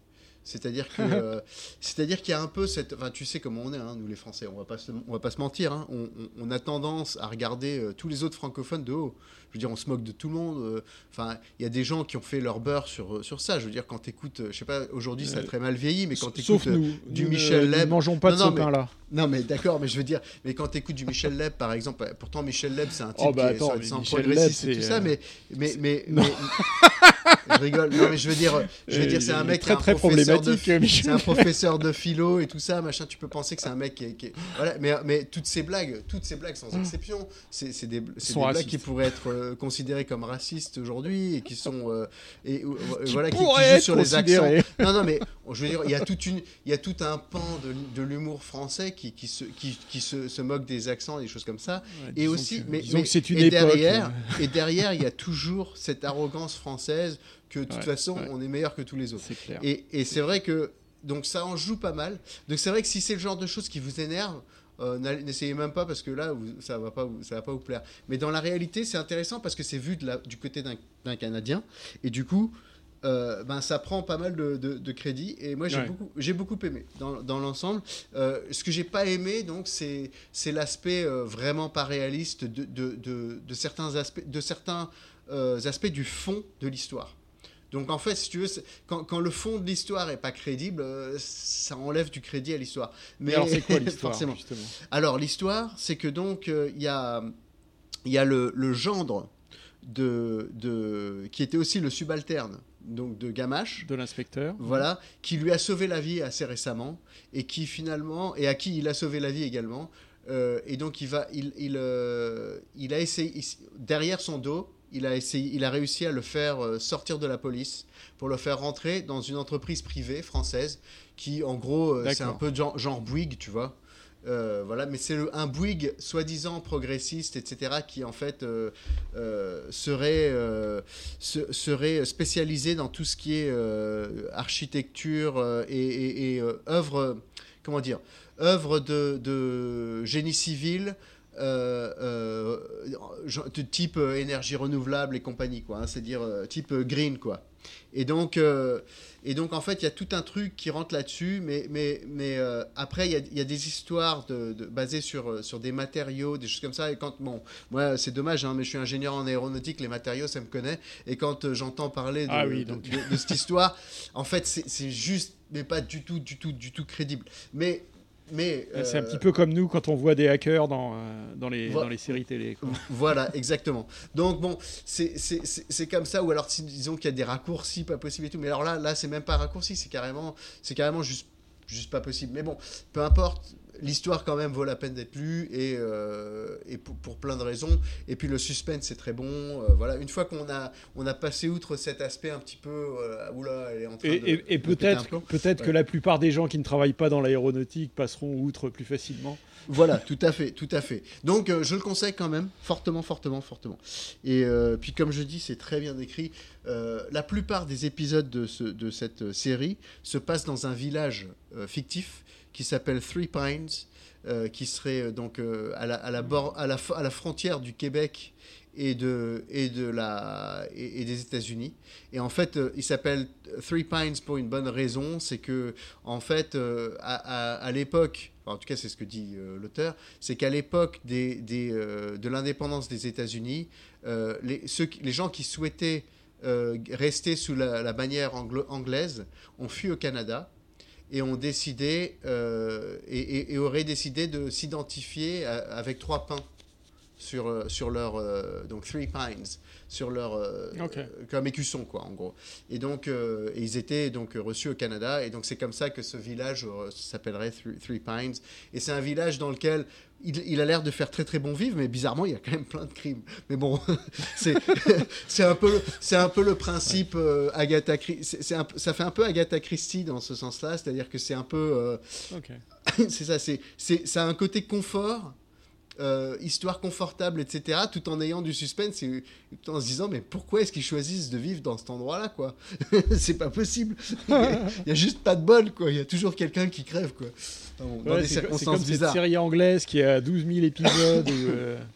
C'est-à-dire que, euh, c'est-à-dire qu'il y a un peu cette, enfin, tu sais comment on est, hein, nous les Français, on va pas se, on va pas se mentir, hein, on, a tendance à regarder euh, tous les autres francophones de haut. Je veux dire, on se moque de tout le monde. euh, Enfin, il y a des gens qui ont fait leur beurre sur sur ça. Je veux dire, quand t'écoutes, je sais pas, aujourd'hui ça a très mal vieilli, mais quand t'écoutes, du nous Michel Leb. mangeons pas de Non, ce pain-là. non, mais d'accord, mais je veux dire, mais quand t'écoutes du Michel Leb, par exemple, euh, pourtant Michel Leb, c'est un type Oh, bah, qui attends, est sans progressiste et tout ça, mais, mais, mais, Non. mais- je rigole. Non, mais je veux dire, je veux dire, c'est un mec très, très problématique, c'est un professeur de philo et tout ça, machin. Tu peux penser que c'est un mec qui est, qui est- voilà, mais, mais toutes ces blagues, toutes ces blagues sans exception, c'est des, des blagues qui pourraient être euh, considérées comme racistes aujourd'hui et qui sont euh, et euh, voilà qui, qui jouent sur les accents. Non, non, mais je veux dire, il y a toute une, il y a tout un pan de, de l'humour français qui, qui, se, qui, qui se, se moque des accents, des choses comme ça. Ouais, Et aussi, que- mais, mais- c'est une et époque. derrière, euh, et derrière, il y a toujours cette arrogance française que de toute Ouais, façon, ouais. on est meilleur que tous les autres. Clair. Et, et c'est vrai que donc ça en joue pas mal. Donc c'est vrai que si c'est le genre de choses qui vous énerve, euh, n'essayez même pas parce que là vous- ça va pas vous, ça va pas vous plaire. Mais dans la réalité, c'est intéressant parce que c'est vu de la- du côté d'un Canadien et du coup. euh, ben, ça prend pas mal de, de- de crédit et moi j'ai Ouais. beaucoup, j'ai beaucoup aimé dans, dans l'ensemble. Euh, ce que j'ai pas aimé donc c'est c'est l'aspect vraiment pas réaliste de, certains aspects de certains aspects du fond de l'histoire. Donc en fait, si tu veux, quand, quand le fond de l'histoire est pas crédible, euh, ça enlève du crédit à l'histoire. Mais alors, c'est quoi l'histoire forcément. justement? Alors l'histoire, c'est que donc euh, il y a, il y a le, le gendre de, de, qui était aussi le subalterne donc de Gamache. De l'inspecteur. Voilà, qui lui a sauvé la vie assez récemment et qui finalement et à qui il a sauvé la vie également. Euh, et donc il va, il, il, euh, il a essayé il- derrière son dos, il a essayé, il a réussi à le faire euh, sortir de la police pour le faire rentrer dans une entreprise privée française qui, en gros, euh, c'est un peu genre, genre Bouygues, tu vois. Euh, voilà, mais c'est un Bouygues soi-disant progressiste, etc., qui en fait euh, euh, serait, se- serait spécialisé dans tout ce qui est architecture et, et- et, œuvre, comment dire, œuvre de, de génie civil. Euh, euh, type euh, énergie renouvelable et compagnie quoi hein, c'est-à-dire euh, type green quoi et donc et donc, en fait, il y a tout un truc qui rentre là-dessus, mais, mais, mais après, il y y a des histoires de, de- basées sur, sur des matériaux, des choses comme ça. Et quand, bon, moi, c'est dommage, hein, mais je suis ingénieur en aéronautique, les matériaux, ça me connaît. Et quand j'entends parler de, Ah oui, de- donc. de- de cette histoire, en fait, c'est c'est juste, mais pas du tout, du tout, du tout crédible. Mais. Mais C'est un euh, petit peu comme nous quand on voit des hackers dans, euh, dans, les, Vo- dans les séries télé. quoi. Voilà, exactement. Donc bon, c'est- c'est c'est- c'est comme ça, ou alors disons qu'il y a des raccourcis pas possible et tout. Mais alors là, là c'est même pas raccourci, c'est carrément, c'est carrément juste, juste pas possible. Mais bon, peu importe, l'histoire quand même vaut la peine d'être lue et, euh, et pour, pour plein de raisons. Et puis le suspense c'est très bon. euh, voilà, une fois qu'on a, on a passé outre cet aspect un petit peu, euh, oula, elle est en train Et, de. et- peut-être peut-être que la plupart des gens qui ne travaillent pas dans l'aéronautique passeront outre plus facilement. Voilà, tout à fait, tout à fait. Donc, je le conseille quand même, fortement, fortement, fortement. Et puis, comme je dis, c'est très bien écrit. La plupart des épisodes de, ce- de cette série se passent dans un village fictif qui s'appelle Three Pines, euh, qui serait euh, donc euh, à, la, à, la bord- à, la, à la frontière du Québec et, de, et, de la, et, des États-Unis. Et en fait, il s'appelle Three Pines pour une bonne raison, c'est que en fait, à, à- l'époque, en tout cas c'est ce que dit l'auteur, c'est qu'à l'époque des, des, de l'indépendance des États-Unis, les, les gens qui souhaitaient rester sous la, bannière anglaise ont fui au Canada et ont décidé euh, et, auraient décidé de s'identifier à- avec trois pins sur, euh, sur leur euh, donc three pines sur leur euh, comme écusson quoi en gros. Et donc euh, et ils étaient donc reçus au Canada. Et donc c'est comme ça que ce village s'appellerait three, Three Pines. Et c'est un village dans lequel il, il a l'air de faire très très bon vivre mais bizarrement il y a quand même plein de crimes. Mais bon c'est c'est un peu le- c'est un peu le principe Agatha Chri- c'est c'est un peu- ça fait un peu Agatha Christie dans ce sens-là c'est-à-dire que c'est un peu euh, Ok. c'est ça, c'est, c'est, ça a un côté confort, euh, histoire confortable, etc., tout en ayant du suspense et tout en se disant, mais pourquoi est-ce qu'ils choisissent de vivre dans cet endroit-là, quoi? C'est pas possible. Il y, a, il y a juste pas de bol, quoi. Il y a toujours quelqu'un qui crève, quoi. Dans Ouais, des circonstances comme cette série anglaise qui a 12 000 épisodes. euh,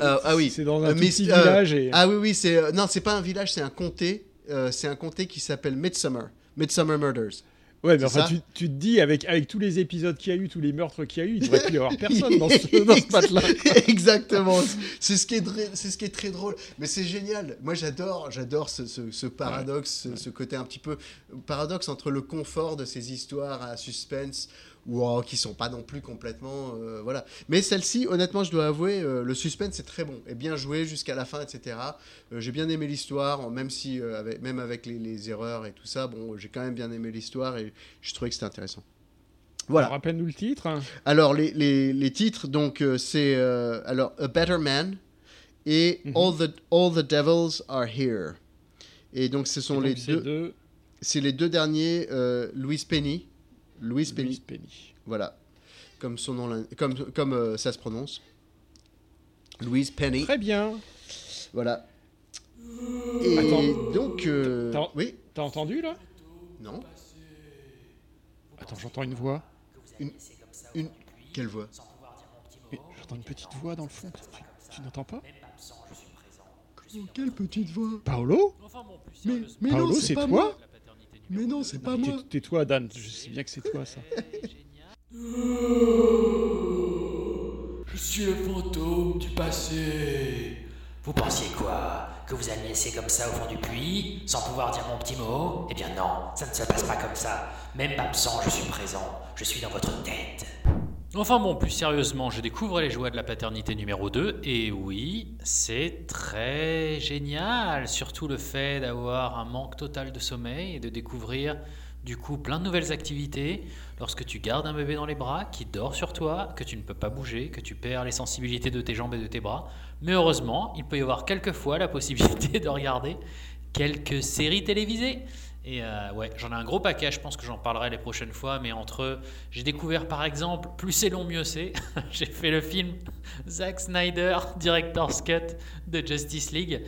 Euh, ah oui. C'est dans un Euh, tout petit village. Et... Ah oui, oui, c'est, non, c'est pas un village, c'est un comté. C'est un comté qui s'appelle Midsummer. Midsummer Murders. Ouais, mais enfin, tu, tu te dis, avec, avec tous les épisodes qu'il y a eu, tous les meurtres qu'il y a eu, il devrait plus y avoir personne dans ce, dans ce matelas. Exactement. C'est ce qui est c'est ce qui est très drôle. Mais c'est génial. Moi, j'adore, j'adore ce, ce- ce paradoxe, ce, ce côté un petit peu paradoxe entre le confort de ces histoires à suspense ou oh, qui sont pas non plus complètement euh, voilà. Mais celle-ci, honnêtement, je dois avouer, euh, le suspense c'est très bon et bien joué jusqu'à la fin, etc. Euh, j'ai bien aimé l'histoire, même si avec, même avec les, les erreurs et tout ça, bon, j'ai quand même bien aimé l'histoire et je trouvais que c'était intéressant. Voilà. Rappelle-nous le titre. hein. Alors, les, les, les titres, donc, c'est alors A Better Man et Mhm. All, the, All the Devils Are Here. Et donc, ce sont Et les donc, deux, de c'est les deux derniers, Louise Penny. Louise Penny, Louise Penny. voilà, comme son nom, comme, comme euh, ça se prononce. Louise Penny, Très bien. voilà. Et Attends. donc, euh, oui, T'as entendu là? Non, Attends, j'entends une voix. une, quelle voix? J'entends une petite voix dans le fond. Tu, tu n'entends pas? Quelle petite voix? Paolo? Mais, mais Paolo, non, c'est c'est pas toi? moi Mais non, c'est pas moi Tais-toi, Dan. Je sais bien que c'est toi, ça. Je suis le fantôme du passé. Vous pensiez quoi que vous allez me laisser comme ça au fond du puits, sans pouvoir dire mon petit mot? Eh bien non, ça ne se passe pas comme ça. Même absent, je suis présent. Je suis dans votre tête. Enfin bon, plus sérieusement, je découvre les joies de la paternité numéro 2, et oui, c'est très génial, surtout le fait d'avoir un manque total de sommeil et de découvrir du coup plein de nouvelles activités lorsque tu gardes un bébé dans les bras qui dort sur toi, que tu ne peux pas bouger, que tu perds les sensibilités de tes jambes et de tes bras. Mais heureusement, il peut y avoir quelquefois la possibilité de regarder quelques séries télévisées. Et euh, ouais, j'en ai un gros paquet, je pense que j'en parlerai les prochaines fois, mais entre j'ai découvert par exemple, plus c'est long, mieux c'est. j'ai fait le film Zack Snyder, Director's Cut de Justice League.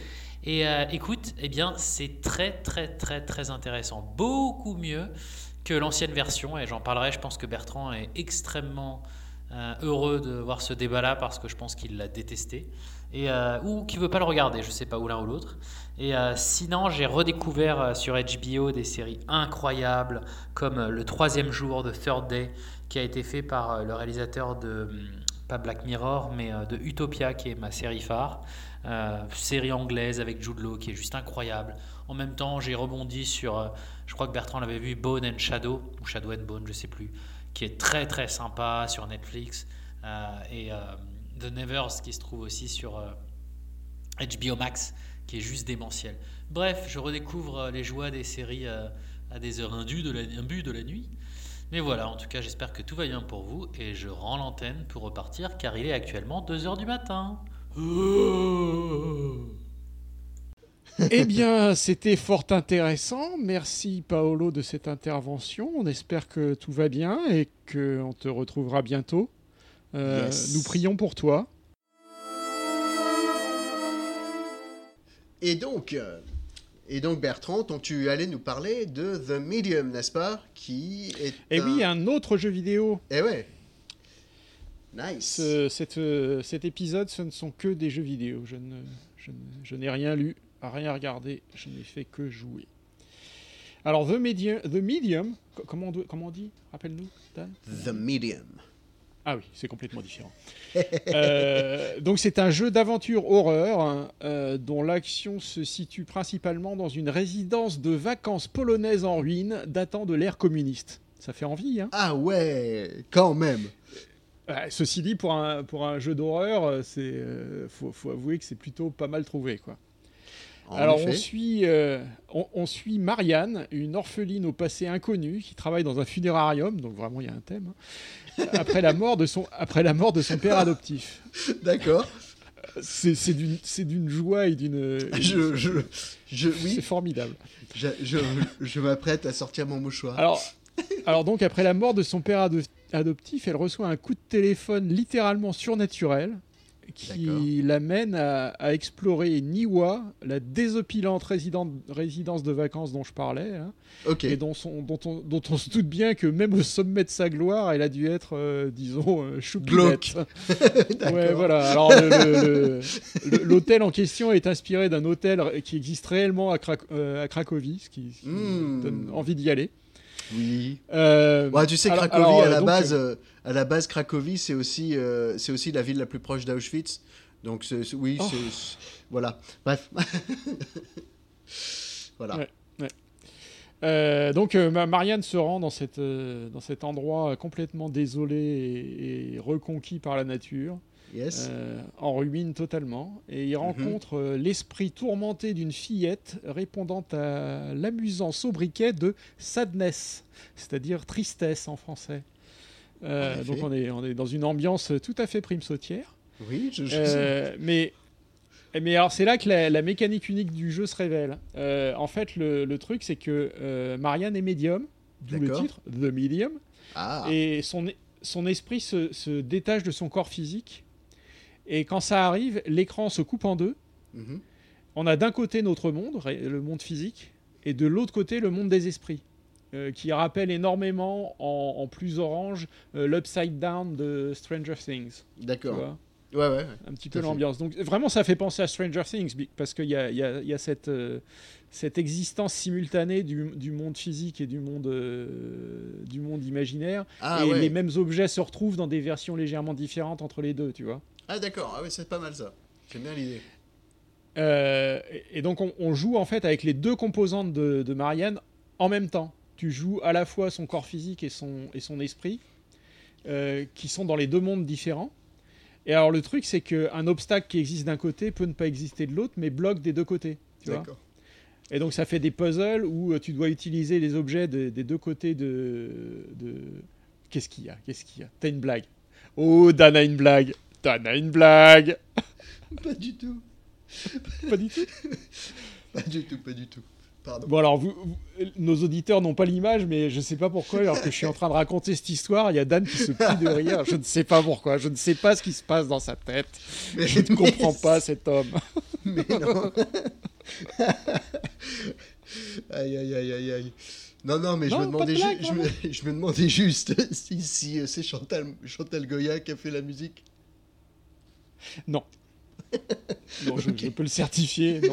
Et euh, écoute, eh bien, c'est très très très très intéressant. Beaucoup mieux que l'ancienne version, et j'en parlerai, je pense que Bertrand est extrêmement euh, heureux de voir ce débat-là parce que je pense qu'il l'a détesté. Et, ou qu'il veut pas le regarder, je sais pas, ou l'un ou l'autre. Et euh, sinon, j'ai redécouvert euh, sur HBO des séries incroyables, comme euh, Le troisième jour de Third Day, qui a été fait par le réalisateur de, hum, pas Black Mirror, mais de Utopia, qui est ma série phare. série anglaise avec Jude Law, qui est juste incroyable. En même temps, j'ai rebondi sur, je crois que Bertrand l'avait vu, Bone and Shadow, ou Shadow and Bone, je sais plus, qui est très très sympa sur Netflix. et The Nevers, qui se trouve aussi sur HBO Max qui est juste démentiel. Bref, je redécouvre euh, les joies des séries euh, à, des heures indues de la, de la nuit. Mais voilà, en tout cas, j'espère que tout va bien pour vous et je rends l'antenne pour repartir car il est actuellement 2h du matin. eh bien, c'était fort intéressant. Merci Paolo de cette intervention. On espère que tout va bien et qu'on te retrouvera bientôt. Euh, nous prions pour toi. Et donc, euh, et donc Bertrand, tu allais nous parler de The Medium, n'est-ce pas Qui est. Et eh oui, un autre jeu vidéo. Eh ouais. Nice. cette, cet épisode, ce ne sont que des jeux vidéo. Je, ne, je, n'ai rien lu, rien regardé, je n'ai fait que jouer. Alors, The Medium, The Medium comment, on, comment on dit? Rappelle-nous, Dan? The Medium. Ah oui, c'est complètement différent. Euh, donc c'est un jeu d'aventure horreur hein, euh, dont l'action se situe principalement dans une résidence de vacances polonaise en ruine datant de l'ère communiste. Ça fait envie, hein Ah ouais, quand même. Euh, ceci dit, pour un, pour un jeu d'horreur, c'est faut, faut, avouer que c'est plutôt pas mal trouvé, quoi. Alors on suit, on, on, suit Marianne, une orpheline au passé inconnu qui travaille dans un funérarium, donc vraiment il y a un thème. Hein après la mort de son, après la mort de son père adoptif. D'accord. C'est d'une joie et d'une. Je, je, je, oui. C'est formidable. Je, je, je m'apprête à sortir mon mouchoir. Alors, alors donc après la mort de son père adoptif, elle reçoit un coup de téléphone littéralement surnaturel qui l'amène à, explorer Niwa, la désopilante résidence de vacances dont je parlais, hein, et dont, on, dont, on, se doute bien que même au sommet de sa gloire, elle a dû être, euh, disons, euh, ouais, voilà. Alors l'hôtel en question est inspiré d'un hôtel qui existe réellement à, euh, Cracovie, ce qui, hmm. donne envie d'y aller. Oui. Euh, tu sais, Cracovie, à, la base, euh, à la base, Cracovie, c'est aussi, euh, c'est aussi la ville la plus proche d'Auschwitz. Donc, oui, oh. c'est. Voilà. Bref. voilà. donc Marianne se rend dans, cette, dans cet endroit complètement désolé et reconquis par la nature. Euh, en ruine totalement. Et il mhm. rencontre euh, l'esprit tourmenté d'une fillette répondant à l'amusant sobriquet de sadness, c'est-à-dire tristesse en français. Euh, donc on est, on est dans une ambiance tout à fait prime sautière. Oui, je, mais mais alors c'est là que la, mécanique unique du jeu se révèle. en fait, le, truc c'est que Marianne est médium, d'où le titre, The Medium, ah. et son, son esprit se, se, détache de son corps physique et quand ça arrive, l'écran se coupe en deux. Mhm. On a d'un côté notre monde, le monde physique, et de l'autre côté le monde des esprits, euh, qui rappelle énormément en, plus orange euh, l'Upside Down de Stranger Things. D'accord. Ouais, ouais, Un petit peu l'ambiance. Donc vraiment, ça fait penser à Stranger Things parce qu'il y a, y, a, y a, cette, euh, cette existence simultanée du, du, monde physique et du monde, du monde imaginaire. Ah, et les mêmes objets se retrouvent dans des versions légèrement différentes entre les deux, tu vois. Ah d'accord, ah oui, c'est pas mal ça. J'aime bien l'idée. Et et donc on, on joue en fait avec les deux composantes de, de Marianne en même temps. Tu joues à la fois son corps physique et son, et son esprit, euh, qui sont dans les deux mondes différents. Et alors le truc, c'est qu'un obstacle qui existe d'un côté peut ne pas exister de l'autre, mais bloque des deux côtés. Tu vois D'accord. et donc ça fait des puzzles où euh, tu dois utiliser les objets de- des deux côtés de... de... Qu'est-ce qu'il y a? Qu'est-ce qu'il y a? T'as une blague. Oh, Dan a une blague. Dan a une blague. Pas du tout. Pas du tout? Pas du tout, pas du tout. Pardon. Bon alors, vous, vous- nos auditeurs n'ont pas l'image, mais je sais pas pourquoi, alors que je suis en train de raconter cette histoire, il y a Dan qui se plie de rire. Je ne sais pas pourquoi, je ne sais pas ce qui se passe dans sa tête. Mais- Je ne comprends pas cet homme. Mais non. aïe, aïe, aïe, aïe, aïe. Non, non, mais je, me de demandais blague, ju- je, me, je me demandais juste si, si, euh, c'est Chantal, Chantal Goya qui a fait la musique. Non. Non, je, je peux le certifier, non.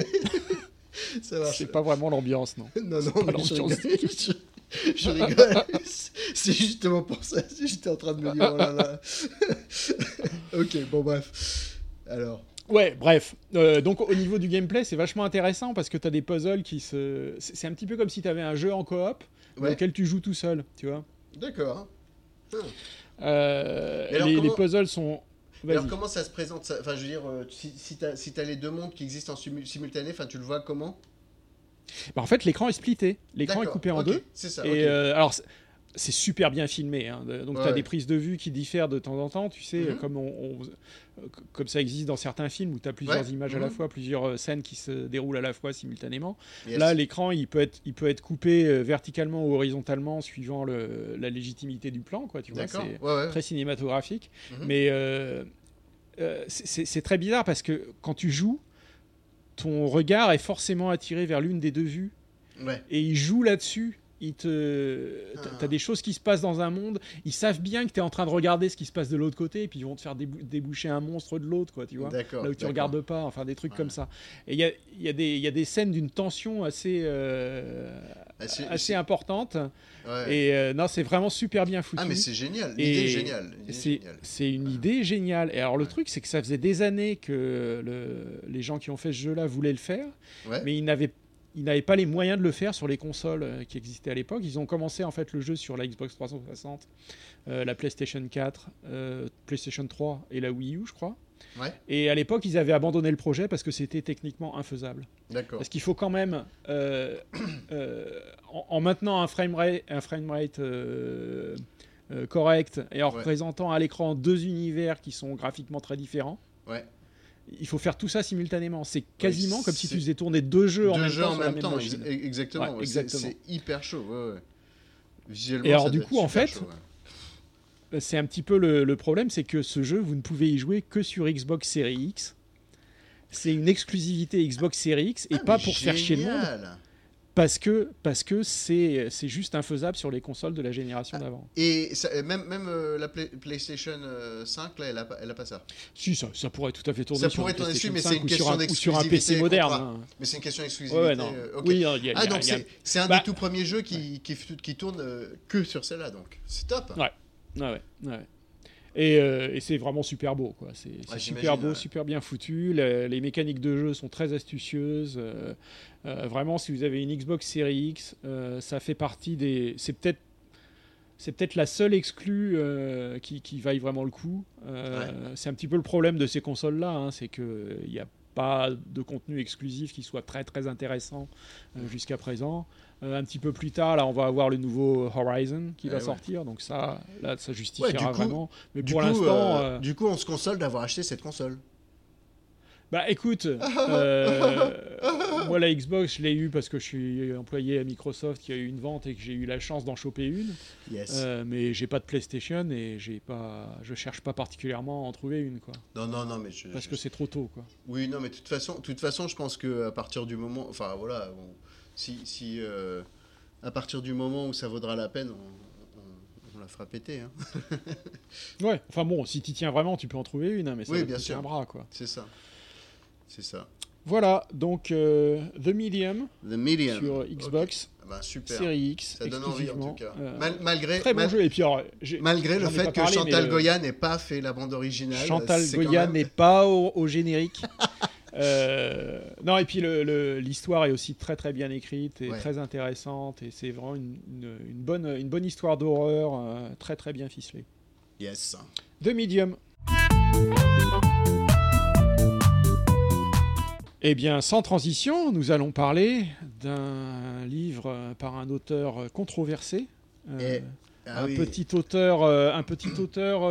Ça marche. C'est pas vraiment l'ambiance, non. Non, non, pas l'ambiance rigole. Je, je rigole. C'est justement pour ça. J'étais en train de me dire, oh là là. ok, bon, bref. Alors, Ouais, bref. Euh, donc au niveau du gameplay, c'est vachement intéressant parce que tu as des puzzles qui se... C'est un petit peu comme si tu avais un jeu en coop Ouais. auquel tu joues tout seul, tu vois. d'accord. Euh, les, puzzles sont... Alors, comment ça se présente ça? Enfin, je veux dire, euh, si, si t'as si t'as les deux mondes qui existent en simu- simultané, enfin, tu le vois comment? Bah, en fait, l'écran est splitté. L'écran est coupé en ok, deux. C'est ça. Et ok. euh, alors, c'est- super bien filmé. hein. Donc, Ouais, tu as des prises de vue qui diffèrent de temps en temps. Tu sais, Mhm. comme, on, on- euh, comme ça existe dans certains films où tu as plusieurs Ouais, images à la mhm. fois, plusieurs euh, scènes qui se déroulent à la fois simultanément. Yes. Là, l'écran, il peut être, il peut être coupé euh, verticalement ou horizontalement suivant le- la légitimité du plan. Quoi, tu vois, c'est Ouais, très cinématographique. Mhm. Mais euh, euh, c'est- très bizarre parce que quand tu joues, ton regard est forcément attiré vers l'une des deux vues et ils jouent là-dessus. Ils te... t'as- Ah. T'as des choses qui se passent dans un monde, ils savent bien que tu es en train de regarder ce qui se passe de l'autre côté, et puis ils vont te faire débou- déboucher un monstre de l'autre, quoi, tu vois. Là où tu regardes pas, enfin des trucs Ouais. comme ça. Et il y a, il y, a des- il y a des scènes d'une tension assez, euh, Ah, assez importante. Ouais. Et euh, non, c'est vraiment super bien foutu. Ah, mais c'est génial. L'idée est géniale. C'est une idée géniale. Et alors le truc, c'est que ça faisait des années que le- les gens qui ont fait ce jeu-là voulaient le faire, mais ils n'avaient ils n'avaient pas les moyens de le faire sur les consoles euh, qui existaient à l'époque. Ils ont commencé en fait le jeu sur la Xbox 360, euh, la PlayStation 4, euh, PlayStation 3 et la Wii U, je crois. Ouais. Et à l'époque, ils avaient abandonné le projet parce que c'était techniquement infaisable. D'accord. Parce qu'il faut quand même, euh, en, en maintenant un framerate, un euh, euh, correct et en Ouais. représentant à l'écran deux univers qui sont graphiquement très différents, Ouais. Il faut faire tout ça simultanément. C'est quasiment comme si tu faisais tourner deux jeux en même jeux temps. en même temps, ex- exactement. Ouais. C'est hyper chaud. Ouais, ouais. Visuellement, Et alors, du coup, en fait, chaud. Euh, C'est un petit peu le, le problème, c'est que ce jeu, vous ne pouvez y jouer que sur Xbox Series X. C'est une exclusivité Xbox Series X et Ah, pas pour faire chier le monde. Parce que parce que c'est c'est juste infaisable sur les consoles de la génération d'avant. Et ça- même, même euh, la Play- PlayStation euh, 5, là, elle a, pas- elle a pas ça. Si, ça, ça pourrait tout à fait tourner Ça sur pourrait tourner dessus, PlayStation mais c'est 5 une question sur un PC moderne. hein. Mais c'est une question d'exclusivité. Ouais, euh. Oui, y a- ah, il y a- donc c'est un Bah- des tout premiers jeux qui, qui, qui tourne euh, que sur celle-là, donc. C'est top. Ouais. Ouais, ouais, ouais. Et, euh, et c'est vraiment super beau, quoi. C'est Ouais, super beau, ouais. super bien foutu. Le- les mécaniques de jeu sont très astucieuses. euh, euh, vraiment, si vous avez une Xbox Series X, ça fait partie des. C'est peut-être. C'est peut-être la seule exclue euh, qui, qui vaille vraiment le coup. Euh, C'est un petit peu le problème de ces consoles-là, hein, c'est qu'il n'y a pas de contenu exclusif qui soit très très intéressant euh, jusqu'à présent. Euh, un petit peu plus tard, là, on va avoir le nouveau Horizon qui Eh va ouais. sortir, donc ça, là, ça justifiera coup- vraiment. Mais Du pour coup, l'instant, euh, euh, du coup, on se console d'avoir acheté cette console. bah écoute, euh, moi la Xbox, je l'ai eu parce que je suis employé à Microsoft, qui a eu une vente et que j'ai eu la chance d'en choper une. Yes. Euh, mais j'ai pas de PlayStation et j'ai pas, je cherche pas particulièrement à en trouver une, quoi. Non, non, non, mais je. Parce je- que c'est trop tôt, quoi. Oui, non, mais de toute façon, de toute façon, je pense que à partir du moment, enfin voilà, si, si euh, à partir du moment où ça vaudra la peine, on, on- on la fera péter. Hein. Ouais. Enfin bon, si tu tiens vraiment, tu peux en trouver une, hein, mais ça Oui, bien sûr. un bras, quoi. C'est ça. C'est ça. Voilà, donc euh, The Medium The Medium. sur Xbox Ah bah, super. Série X. Ça donne envie en tout cas. Euh, Mal- malgré Très bon mal- jeu. Et puis alors, malgré le fait que parlé, Chantal Goya n'ait pas fait la bande originale. Chantal Goya n'est pas au, au générique. Euh, non, et puis l'histoire est aussi très très bien écrite et Ouais. très intéressante. Et c'est vraiment une, une- une bonne, une bonne histoire d'horreur, euh, très très bien ficelée. Yes. De Medium. Eh bien, sans transition, nous allons parler d'un livre par un auteur controversé. Euh, Et- ah un, oui. petit auteur, euh, un petit auteur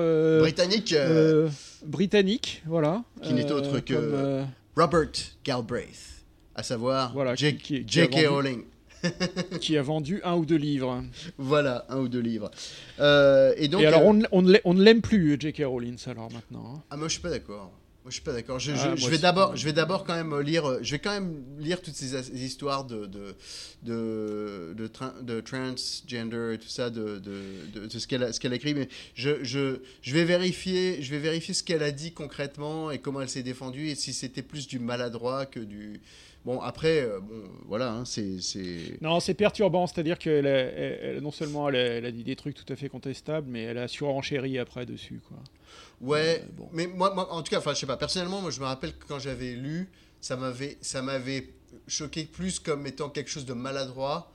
Britannique, euh, britannique, voilà. qui n'est autre que Robert Galbraith, à savoir Voilà, J.K. Rowling. qui a vendu un ou deux livres. Voilà, un ou deux livres. Euh, et donc, et alors, euh, on ne l'aime plus, J.K. Rowling, alors maintenant. hein. Ah moi je suis pas d'accord. Moi je suis pas d'accord. Je, Ah, je- vais d'abord, je vais d'abord quand même lire. euh, Je vais quand même lire toutes ces histoires de de de, de, tra- de transgender et tout ça, de, de, de- de ce qu'elle a, ce qu'elle a écrit. Mais je, je, je vais vérifier, je vais vérifier ce qu'elle a dit concrètement et comment elle s'est défendue et si c'était plus du maladroit que du. Bon après, euh, bon voilà, hein, c'est c'est. Non, c'est perturbant, c'est-à-dire que non seulement elle a, elle a dit des trucs tout à fait contestables, mais elle a surenchéri après dessus. Quoi. Ouais, mais moi, moi, en tout cas, enfin, je sais pas. Personnellement, moi, je me rappelle que quand j'avais lu, ça m'avait, ça m'avait choqué plus comme étant quelque chose de maladroit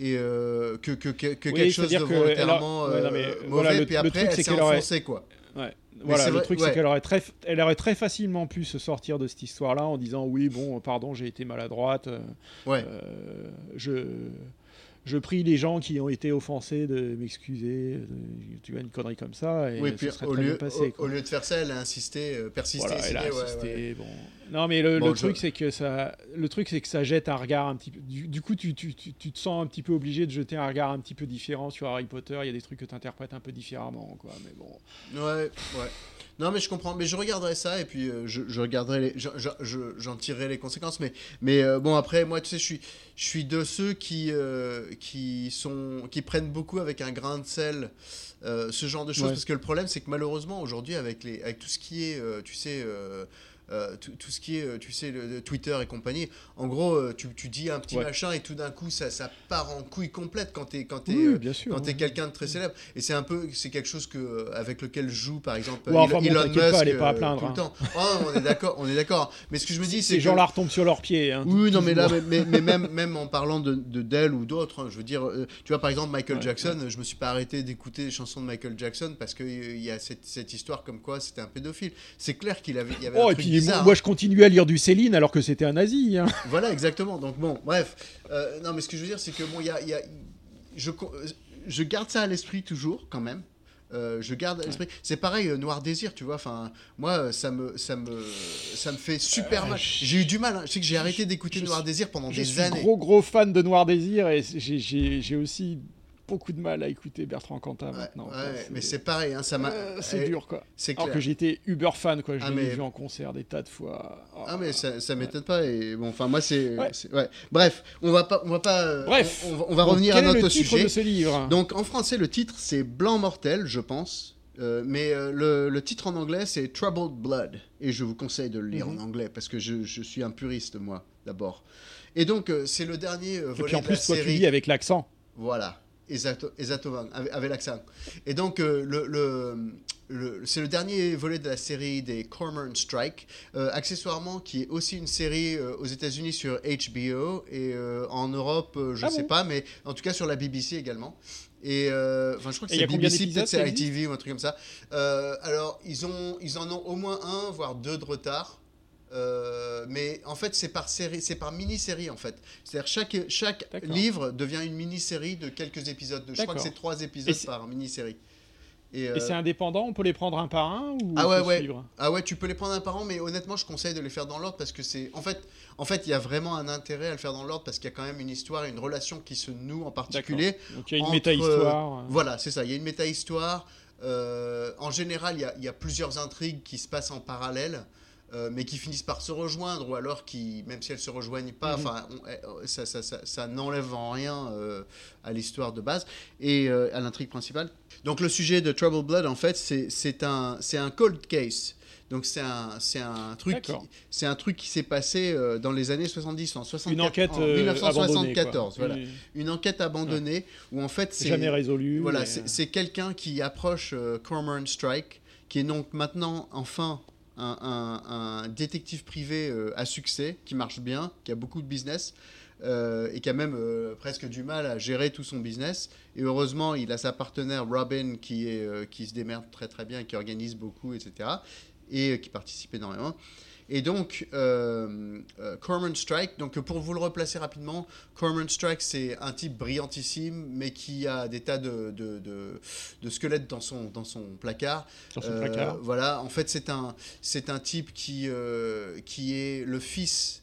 et euh, que, que, que, que Oui, quelque chose de que elle volontairement ouais, non, euh, mais mauvais. voilà, le- puis le après, truc, elle c'est s'est enfoncée, quoi. Ouais. Voilà, le truc, ouais. c'est qu'elle aurait très, elle aurait très facilement pu se sortir de cette histoire-là en disant oui, bon, pardon, j'ai été maladroite. euh, Ouais. euh, je, je prie les gens qui ont été offensés de m'excuser. euh, Tu vois une connerie comme ça et Oui, puis serait au lieu, passé. au, lieu de faire ça, elle a insisté, euh, persisté, Voilà, elle a essayé, ouais, insisté, ouais. bon. Non, mais le, Bon, le je- truc, c'est que ça, le truc, c'est que ça jette un regard un petit peu. Du, du coup, tu, tu, tu, tu te sens un petit peu obligé de jeter un regard un petit peu différent sur Harry Potter. Il y a des trucs que tu interprètes un peu différemment, quoi. Mais bon. Ouais, ouais. Non, mais je comprends. Mais je regarderai ça et puis euh, je, je regarderai les, je- je- je- j'en tirerai les conséquences. Mais, mais euh, bon, après, moi, tu sais, je suis, je suis de ceux qui, euh, qui sont, qui prennent beaucoup avec un grain de sel ce genre de choses. Ouais. Parce que le problème, c'est que malheureusement, aujourd'hui, avec les, avec tout ce qui est, tu sais. Euh, tout, tout ce qui est, euh, tu sais, le, le Twitter et compagnie. En gros, euh, tu, tu dis un petit Ouais. machin et tout d'un coup, ça, ça part en couille complète quand t'es quand Oui, bien sûr, quand ouais. quelqu'un de très célèbre. Et c'est un peu, c'est quelque chose que avec lequel joue par exemple Ouais, enfin, Elon Musk pas, elle est pas à plaindre, tout le hein. temps. Oh, on est d'accord, on est d'accord. Mais ce que je me dis, c'est Ces que gens-là retombent sur leurs pieds. hein, oui, non, mais là, mais, mais- même, même en parlant de de- d'elle ou d'autres, hein, je veux dire, tu vois, par exemple, Michael Ouais, Jackson, je me suis pas arrêté d'écouter les chansons de Michael Jackson parce qu'il y a cette, cette histoire comme quoi c'était un pédophile. C'est clair qu'il avait, il y avait Oh, un et truc moi, moi, je continue à lire du Céline alors que c'était un nazi. hein. Voilà, exactement. Donc bon, bref. Euh, non, mais ce que je veux dire, c'est que bon, il y a, il y a- je, je garde ça à l'esprit toujours, quand même. Euh, je garde à l'esprit. C'est pareil, euh, Noir Désir, tu vois. Enfin, moi, ça me, ça me, ça me fait super Euh, mal. je- J'ai eu du mal. hein. Je sais que j'ai arrêté d'écouter je Noir suis- Désir pendant Je des suis années. gros gros fan de Noir Désir et j'ai aussi beaucoup de mal à écouter Bertrand Cantat maintenant. quoi. Mais c'est pareil, hein, ça m'a. Euh, c'est dur quoi. C'est Alors clair. que j'étais uber fan quoi, je Ah, l'ai mais- vu en concert des tas de fois. Oh. Ah mais ça, ça m'étonne pas et bon enfin moi c'est bref on va pas on va pas euh, Bref. on, on va, on va Donc, revenir quel à est notre le titre sujet de ce livre? Donc en français le titre c'est Blanc mortel je pense Euh, mais euh, le, le titre en anglais c'est Troubled Blood et je vous conseille de le lire Mhm. en anglais parce que je, je suis un puriste moi d'abord et donc euh, c'est le dernier euh, Et volet puis en de plus la toi tu série lis avec l'accent. voilà, exacto- exactement, avec, avec l'accent. Et donc, euh, le, le- le- c'est le dernier volet de la série des Cormoran Strike, euh, accessoirement qui est aussi une série euh, aux États-Unis sur HBO et en Europe, je Ah sais bon pas, mais en tout cas sur la BBC également. Et enfin, je crois que c'est BBC, peut-être c'est ITV ou un truc comme ça. Alors, ils, ont, ils en ont au moins un, voire deux de retard. Euh, mais en fait, c'est par série, c'est par mini-série en fait. C'est-à-dire chaque chaque livre devient une mini-série de quelques épisodes. De, je crois que c'est trois épisodes c'est- par mini-série. Et, Et euh, c'est indépendant, on peut les prendre un par un ou ah ouais faut ouais. suivre Ah ouais, tu peux les prendre un par an, mais honnêtement, je conseille de les faire dans l'ordre parce que c'est en fait, en fait, il y a vraiment un intérêt à le faire dans l'ordre parce qu'il y a quand même une histoire, et une relation qui se noue en particulier. Donc il y a une entre, méta-histoire. euh, Voilà, c'est ça. Il y a une méta-histoire. Euh, en général, il y, a, il y a plusieurs intrigues qui se passent en parallèle, euh, mais qui finissent par se rejoindre, ou alors qui, même si elles se rejoignent pas, Mhm. enfin, eh, ça, ça, ça, ça n'enlève en rien euh, à l'histoire de base et euh, à l'intrigue principale. Donc le sujet de Trouble Blood, en fait, c'est un, un cold case. Donc c'est un, un truc, c'est un truc qui s'est passé dans les années 70, en, 64, Une enquête en euh, 1974, abandonnée, quoi. voilà. Une- Une enquête abandonnée où en fait c'est Jamais résolue. voilà, c'est quelqu'un qui approche Cormoran Strike, qui est donc maintenant enfin un, un- détective privé euh, à succès, qui marche bien, qui a beaucoup de business, euh, et qui a même euh, presque du mal à gérer tout son business. Et heureusement, il a sa partenaire Robin qui, est, qui se démerde très très bien, qui organise beaucoup, etc. Et qui participe énormément. Et donc, euh, euh, Cormoran Strike, donc pour vous le replacer rapidement, Cormoran Strike, c'est un type brillantissime, mais qui a des tas de, de, de- de squelettes dans son, dans son placard. Dans son Euh, placard. Voilà, en fait, c'est un, c'est un type qui, euh, qui est le fils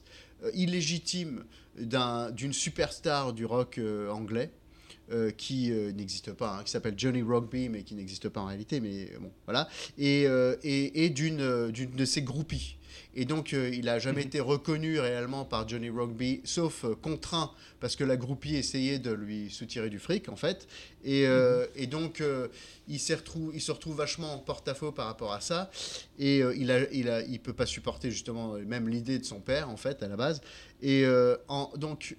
illégitime d'un- d'une superstar du rock anglais. euh, qui euh, n'existe pas, hein, qui s'appelle Johnny Rugby, mais qui n'existe pas en réalité, mais bon, voilà, et, euh, et, et d'une d'une de ses groupies. Et donc, euh, il n'a jamais été reconnu réellement par Johnny Rugby, sauf euh, contraint, parce que la groupie essayait de lui soutirer du fric, en fait. Et, euh, et donc, il, se retrouve vachement en porte-à-faux par rapport à ça. Et il ne il a, il peut pas supporter, justement, même l'idée de son père, en fait, à la base. Et en- donc,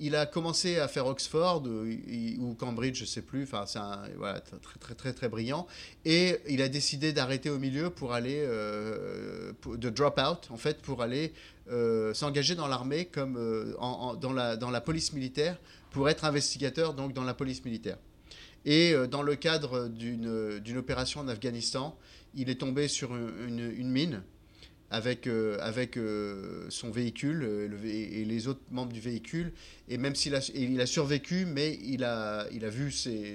il a commencé à faire Oxford ou Cambridge, je sais plus. Enfin, c'est voilà, très, très, très, très, brillant. Et il a décidé d'arrêter au milieu pour aller, de drop en fait, pour aller euh, s'engager dans l'armée comme euh, dans, la, police militaire pour être investigateur donc dans la police militaire. Et euh, dans le cadre d'une opération en Afghanistan, il est tombé sur une, mine avec, avec son véhicule le vé- et les autres membres du véhicule. Et même s'il a, il a survécu, mais il a, il a vu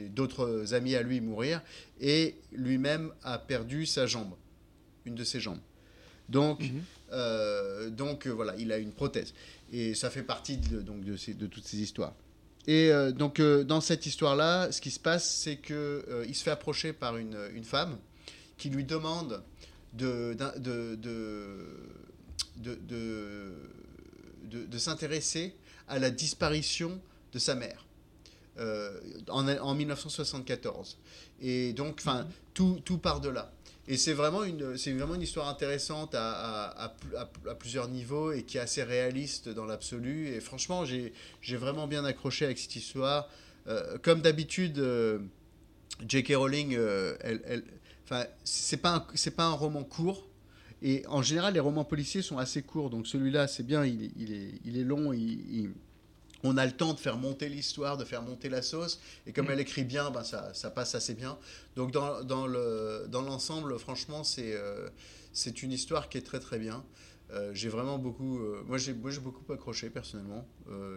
d'autres amis à lui mourir et lui-même a perdu sa jambe, une de ses jambes. Donc, euh, donc euh, voilà, il a une prothèse. Et ça fait partie de, donc, de, ces- de toutes ces histoires. Et euh, donc, dans cette histoire-là, ce qui se passe, c'est qu'il il se fait approcher par une, une femme qui lui demande de, de, de, de, s'intéresser à la disparition de sa mère. en, en 1974. Et donc, enfin, tout, tout part de là. Et c'est vraiment une, vraiment une histoire intéressante à, à- à à pl- à plusieurs niveaux et qui est assez réaliste dans l'absolu. Et franchement, j'ai, vraiment bien accroché avec cette histoire. Euh, comme d'habitude, euh, J.K. Rowling, euh, elle, elle- c'est pas un, pas un roman court. Et en général, les romans policiers sont assez courts. Donc celui-là, c'est bien, il, il est, il est long. On a le temps de faire monter l'histoire, de faire monter la sauce. Et comme elle écrit bien, ben ça, ça passe assez bien. Donc dans, dans le, dans l'ensemble, franchement, c'est, euh, c'est une histoire qui est très très bien. Euh, j'ai vraiment beaucoup, euh, moi j'ai, beaucoup accroché personnellement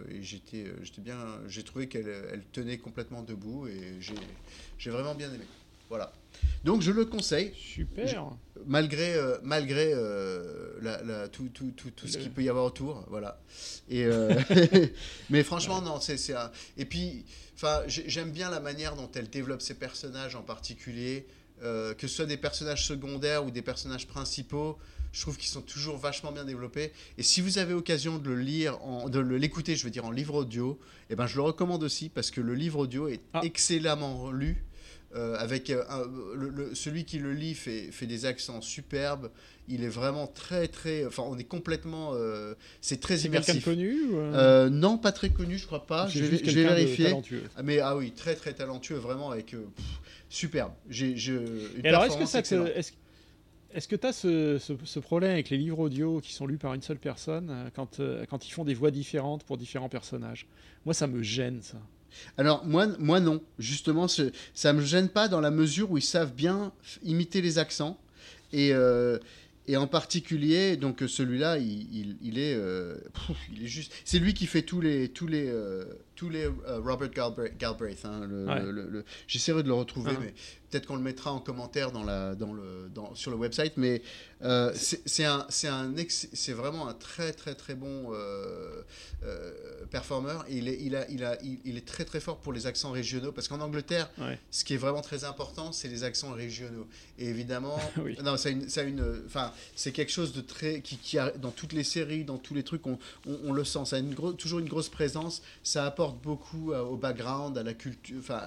et j'étais, j'étais bien, j'ai trouvé qu'elle, elle tenait complètement debout et j'ai, j'ai vraiment bien aimé. Voilà. Donc je le conseille. Super. malgré euh, malgré euh, la, la- tout, tout, tout, tout ce qu'il peut y avoir autour, voilà. Et euh, mais franchement non, c'est et puis enfin j'ai- j'aime bien la manière dont elle développe ses personnages en particulier, que ce soit des personnages secondaires ou des personnages principaux. Je trouve qu'ils sont toujours vachement bien développés. Et si vous avez occasion de le lire, en- de l'écouter, je veux dire en livre audio, eh ben je le recommande aussi parce que le livre audio est excellemment lu. Euh, avec euh, un- le- le- celui qui le lit fait, fait des accents superbes. Il est vraiment très très. Enfin, on est complètement. euh, c'est très immersif. connu ou, euh Non, pas très connu, je crois pas. Je vais, je vérifier. Mais ah oui, très très talentueux, vraiment avec pff, superbe. J'ai alors, est-ce que ça, est-ce est-ce que tu as ce, ce- ce problème avec les livres audio qui sont lus par une seule personne quand, quand ils font des voix différentes pour différents personnages? Moi, ça me gêne, ça. Alors moi, moi non, justement, ça me gêne pas dans la mesure où ils savent bien imiter les accents. Et euh, et en particulier donc celui-là, il, il- est euh, il est juste, c'est lui qui fait tous les tous les euh, tous les euh, Robert Galbraith, Galbraith, hein, le- Ouais. le- le- j'essaierai de le retrouver, Ah. mais peut-être qu'on le mettra en commentaire dans la dans le dans, sur le website, mais euh, c'est un c'est vraiment un très très très bon euh, euh, performeur il est il a il a il, il est très très fort pour les accents régionaux parce qu'en Angleterre Ouais. ce qui est vraiment très important c'est les accents régionaux et évidemment Oui. non ça a une ça a une enfin c'est quelque chose de très qui, qui a dans toutes les séries dans tous les trucs on, on, on le sent ça a une toujours une grosse présence ça apporte beaucoup au background à la culture enfin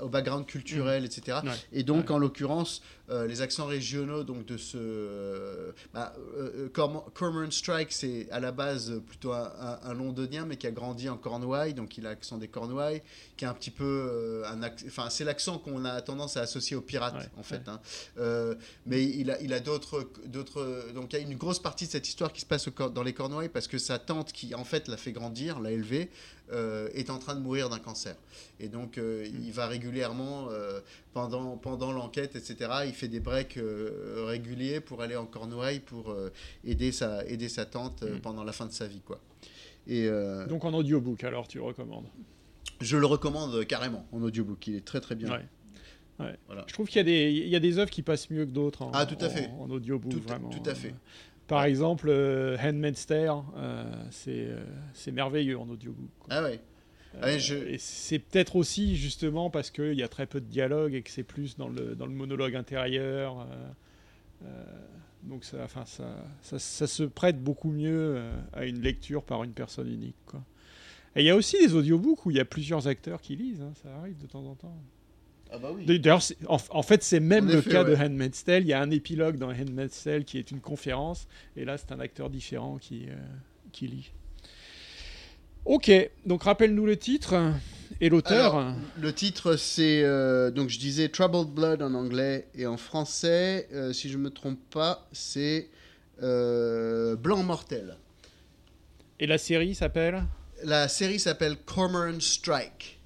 au background culturel etc Ouais. et donc en l'occurrence euh, les accents régionaux donc de ce euh, bah, euh, Corm- Cormorant Strike c'est à la base plutôt un, un- un londonien mais qui a grandi en Cornouailles donc il a l'accent des Cornouailles qui est un petit peu euh, un enfin c'est l'accent qu'on a tendance à associer aux pirates Ouais, en fait hein. Euh, mais il a il a d'autres d'autres donc il y a une grosse partie de cette histoire qui se passe au dans les Cornouailles parce que sa tante qui en fait l'a fait grandir l'a élevé euh, est en train de mourir d'un cancer et donc euh, il va régulièrement euh, pendant, pendant l'enquête, etc. Il fait des breaks euh, réguliers pour aller en Cornouailles pour euh, aider, sa, aider sa tante euh, Mm. pendant la fin de sa vie. Quoi. Et euh, Donc en audiobook, alors tu le recommandes? Je le recommande carrément en audiobook. Il est très très bien. Ouais. Ouais. Voilà. Je trouve qu'il y, a des- il y a des œuvres qui passent mieux que d'autres en, Ah, tout à en- fait. en audiobook, Tout, vraiment. tout à fait. Par exemple, euh, Handmaid's Tale, euh, c'est euh, c'est merveilleux en audiobook. quoi. Ah ouais. Ouais, je- Et c'est peut-être aussi justement parce qu'il y a très peu de dialogue et que c'est plus dans le, dans le monologue intérieur. euh, euh, donc ça, enfin, ça, ça, ça se prête beaucoup mieux euh, à une lecture par une personne unique. Quoi. Et il y a aussi des audiobooks où il y a plusieurs acteurs qui lisent, hein, ça arrive de temps en temps. Ah bah oui. D'ailleurs, en, en fait, c'est même En le effet, cas de. Handmaid's Tale. Il y a un épilogue dans Handmaid's Tale qui est une conférence, et là, c'est un acteur différent qui, euh, qui lit. Ok, donc rappelle-nous le titre et l'auteur. Le titre, c'est euh, donc je disais Troubled Blood en anglais et en français, euh, si je me trompe pas, c'est euh, Blanc mortel. Et la série s'appelle? La série s'appelle Cormorant Strike.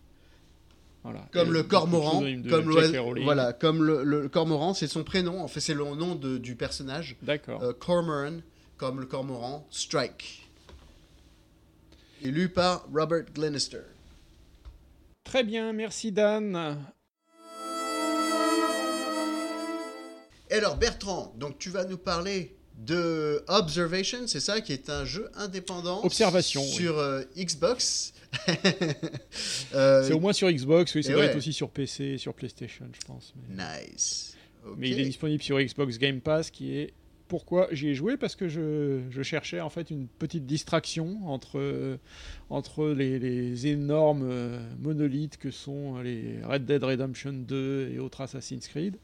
voilà. Comme le cormoran, comme Rowling. voilà, comme le, le cormoran, c'est son prénom. En fait, c'est le nom de- du personnage. D'accord. Cormoran, comme le cormoran, Strike. Et lu par Robert Glenister. Très bien, merci Dan. Et alors Bertrand, donc tu vas nous parler de Observation, c'est ça, qui est un jeu indépendant Observation, oui. sur euh, Xbox. Euh, C'est au moins sur Xbox, oui, ça et doit ouais. être aussi sur PC et sur PlayStation, je pense. Mais, Nice. Mais il est disponible sur Xbox Game Pass, qui est pourquoi j'y ai joué parce que je, je cherchais en fait une petite distraction entre, entre les, les énormes euh, monolithes que sont les Red Dead Redemption 2 et autres Assassin's Creed.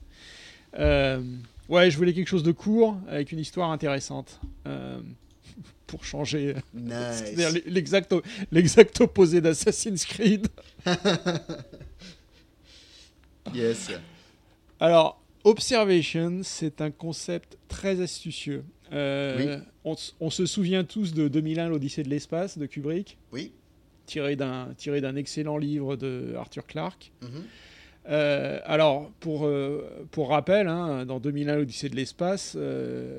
Euh, ouais, je voulais quelque chose de court avec une histoire intéressante. Euh, pour changer. Nice. L'exact, l'exact opposé d'Assassin's Creed. Yes. Alors, Observation, c'est un concept très astucieux. Euh, on, se souvient tous de 2001, l'Odyssée de l'espace de Kubrick, Oui. tiré d'un tiré d'un excellent livre de Arthur Clarke. Mhm. Euh, alors, pour, euh, pour rappel, hein, dans 2001, l'Odyssée de l'espace,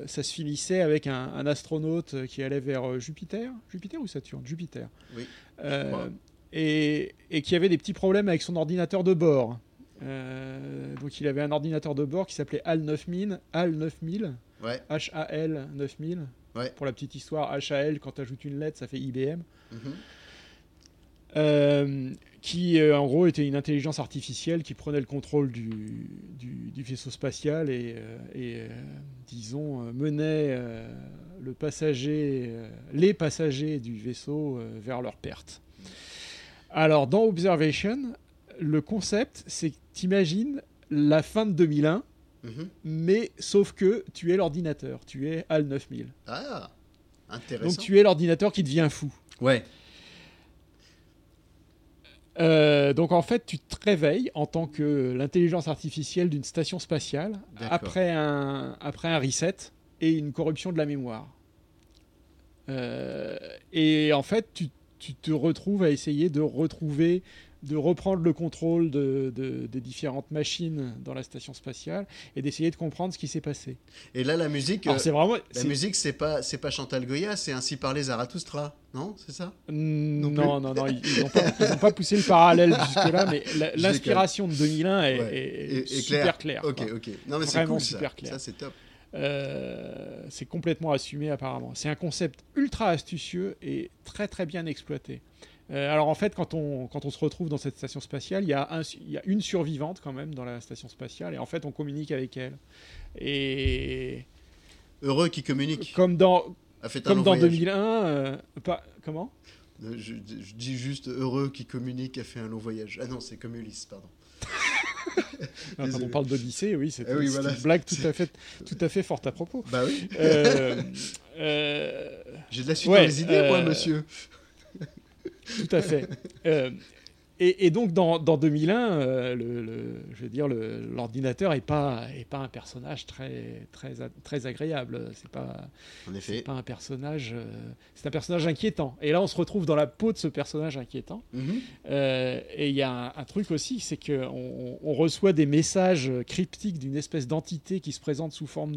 ça se finissait avec un, un astronaute qui allait vers Jupiter. Jupiter ou Saturne? Jupiter. Oui. Crois. et, et qui avait des petits problèmes avec son ordinateur de bord. Euh, donc il avait un ordinateur de bord qui s'appelait HAL 9000, HAL 9000, Ouais. HAL 9000. Ouais. Pour la petite histoire, HAL, quand tu ajoutes une lettre, ça fait IBM. Mhm. Euh, qui euh, en gros était une intelligence artificielle qui prenait le contrôle du, du- du vaisseau spatial et, et, disons menait le passager, les passagers du vaisseau vers leur perte. Alors dans Observation, le concept c'est que t'imagines la fin de 2001, Mhm. mais sauf que tu es l'ordinateur, tu es HAL 9000. Ah, intéressant. Donc tu es l'ordinateur qui devient fou. Ouais. Euh, donc en fait, tu te réveilles en tant que l'intelligence artificielle d'une station spatiale après un, après un reset et une corruption de la mémoire. Euh, et en fait, tu, tu te retrouves à essayer de retrouver, de reprendre le contrôle de, de- des différentes machines dans la station spatiale et d'essayer de comprendre ce qui s'est passé. Et là, la musique, Alors euh, c'est vraiment... la c'est- musique, c'est pas, c'est pas Chantal Goya, c'est ainsi parler Zarathustra, non? C'est ça? Non, plus non, non, ils n'ont pas, pas poussé le parallèle jusque-là, mais l'inspiration de 2001 est, Ouais. est Et- et super claire. Ok, quoi. ok. Non, mais c'est Vraiment cool, ça. super clair. Ça, c'est top. Euh, c'est complètement assumé apparemment. C'est un concept ultra astucieux et très très bien exploité. Euh, alors en fait, quand on, quand on se retrouve dans cette station spatiale, il y, a un, il y a une survivante quand même dans la station spatiale et en fait on communique avec elle. Et Heureux qui communique. comme dans, A fait un comme dans voyage. 2001, euh, pas, comment? Euh, Je, je dis juste heureux qui communique a fait un long voyage. Ah non, c'est comme Ulysse, pardon. quand on parle d'Odyssée, oui, c'est Eh oui, c'est voilà, une blague tout à fait, tout à fait forte à propos. Bah oui. Euh, J'ai de la suite ouais, dans les idées, moi, monsieur. Tout à fait. Euh, et, et donc dans, dans 2001, euh, le, le- je veux dire, le- l'ordinateur est pas est pas un personnage très très a- très agréable. C'est pas un personnage. euh, c'est un personnage inquiétant. Et là, on se retrouve dans la peau de ce personnage inquiétant. Mhm. Euh, et il y a un, un truc aussi, c'est qu'on on, on reçoit des messages cryptiques d'une espèce d'entité qui se présente sous forme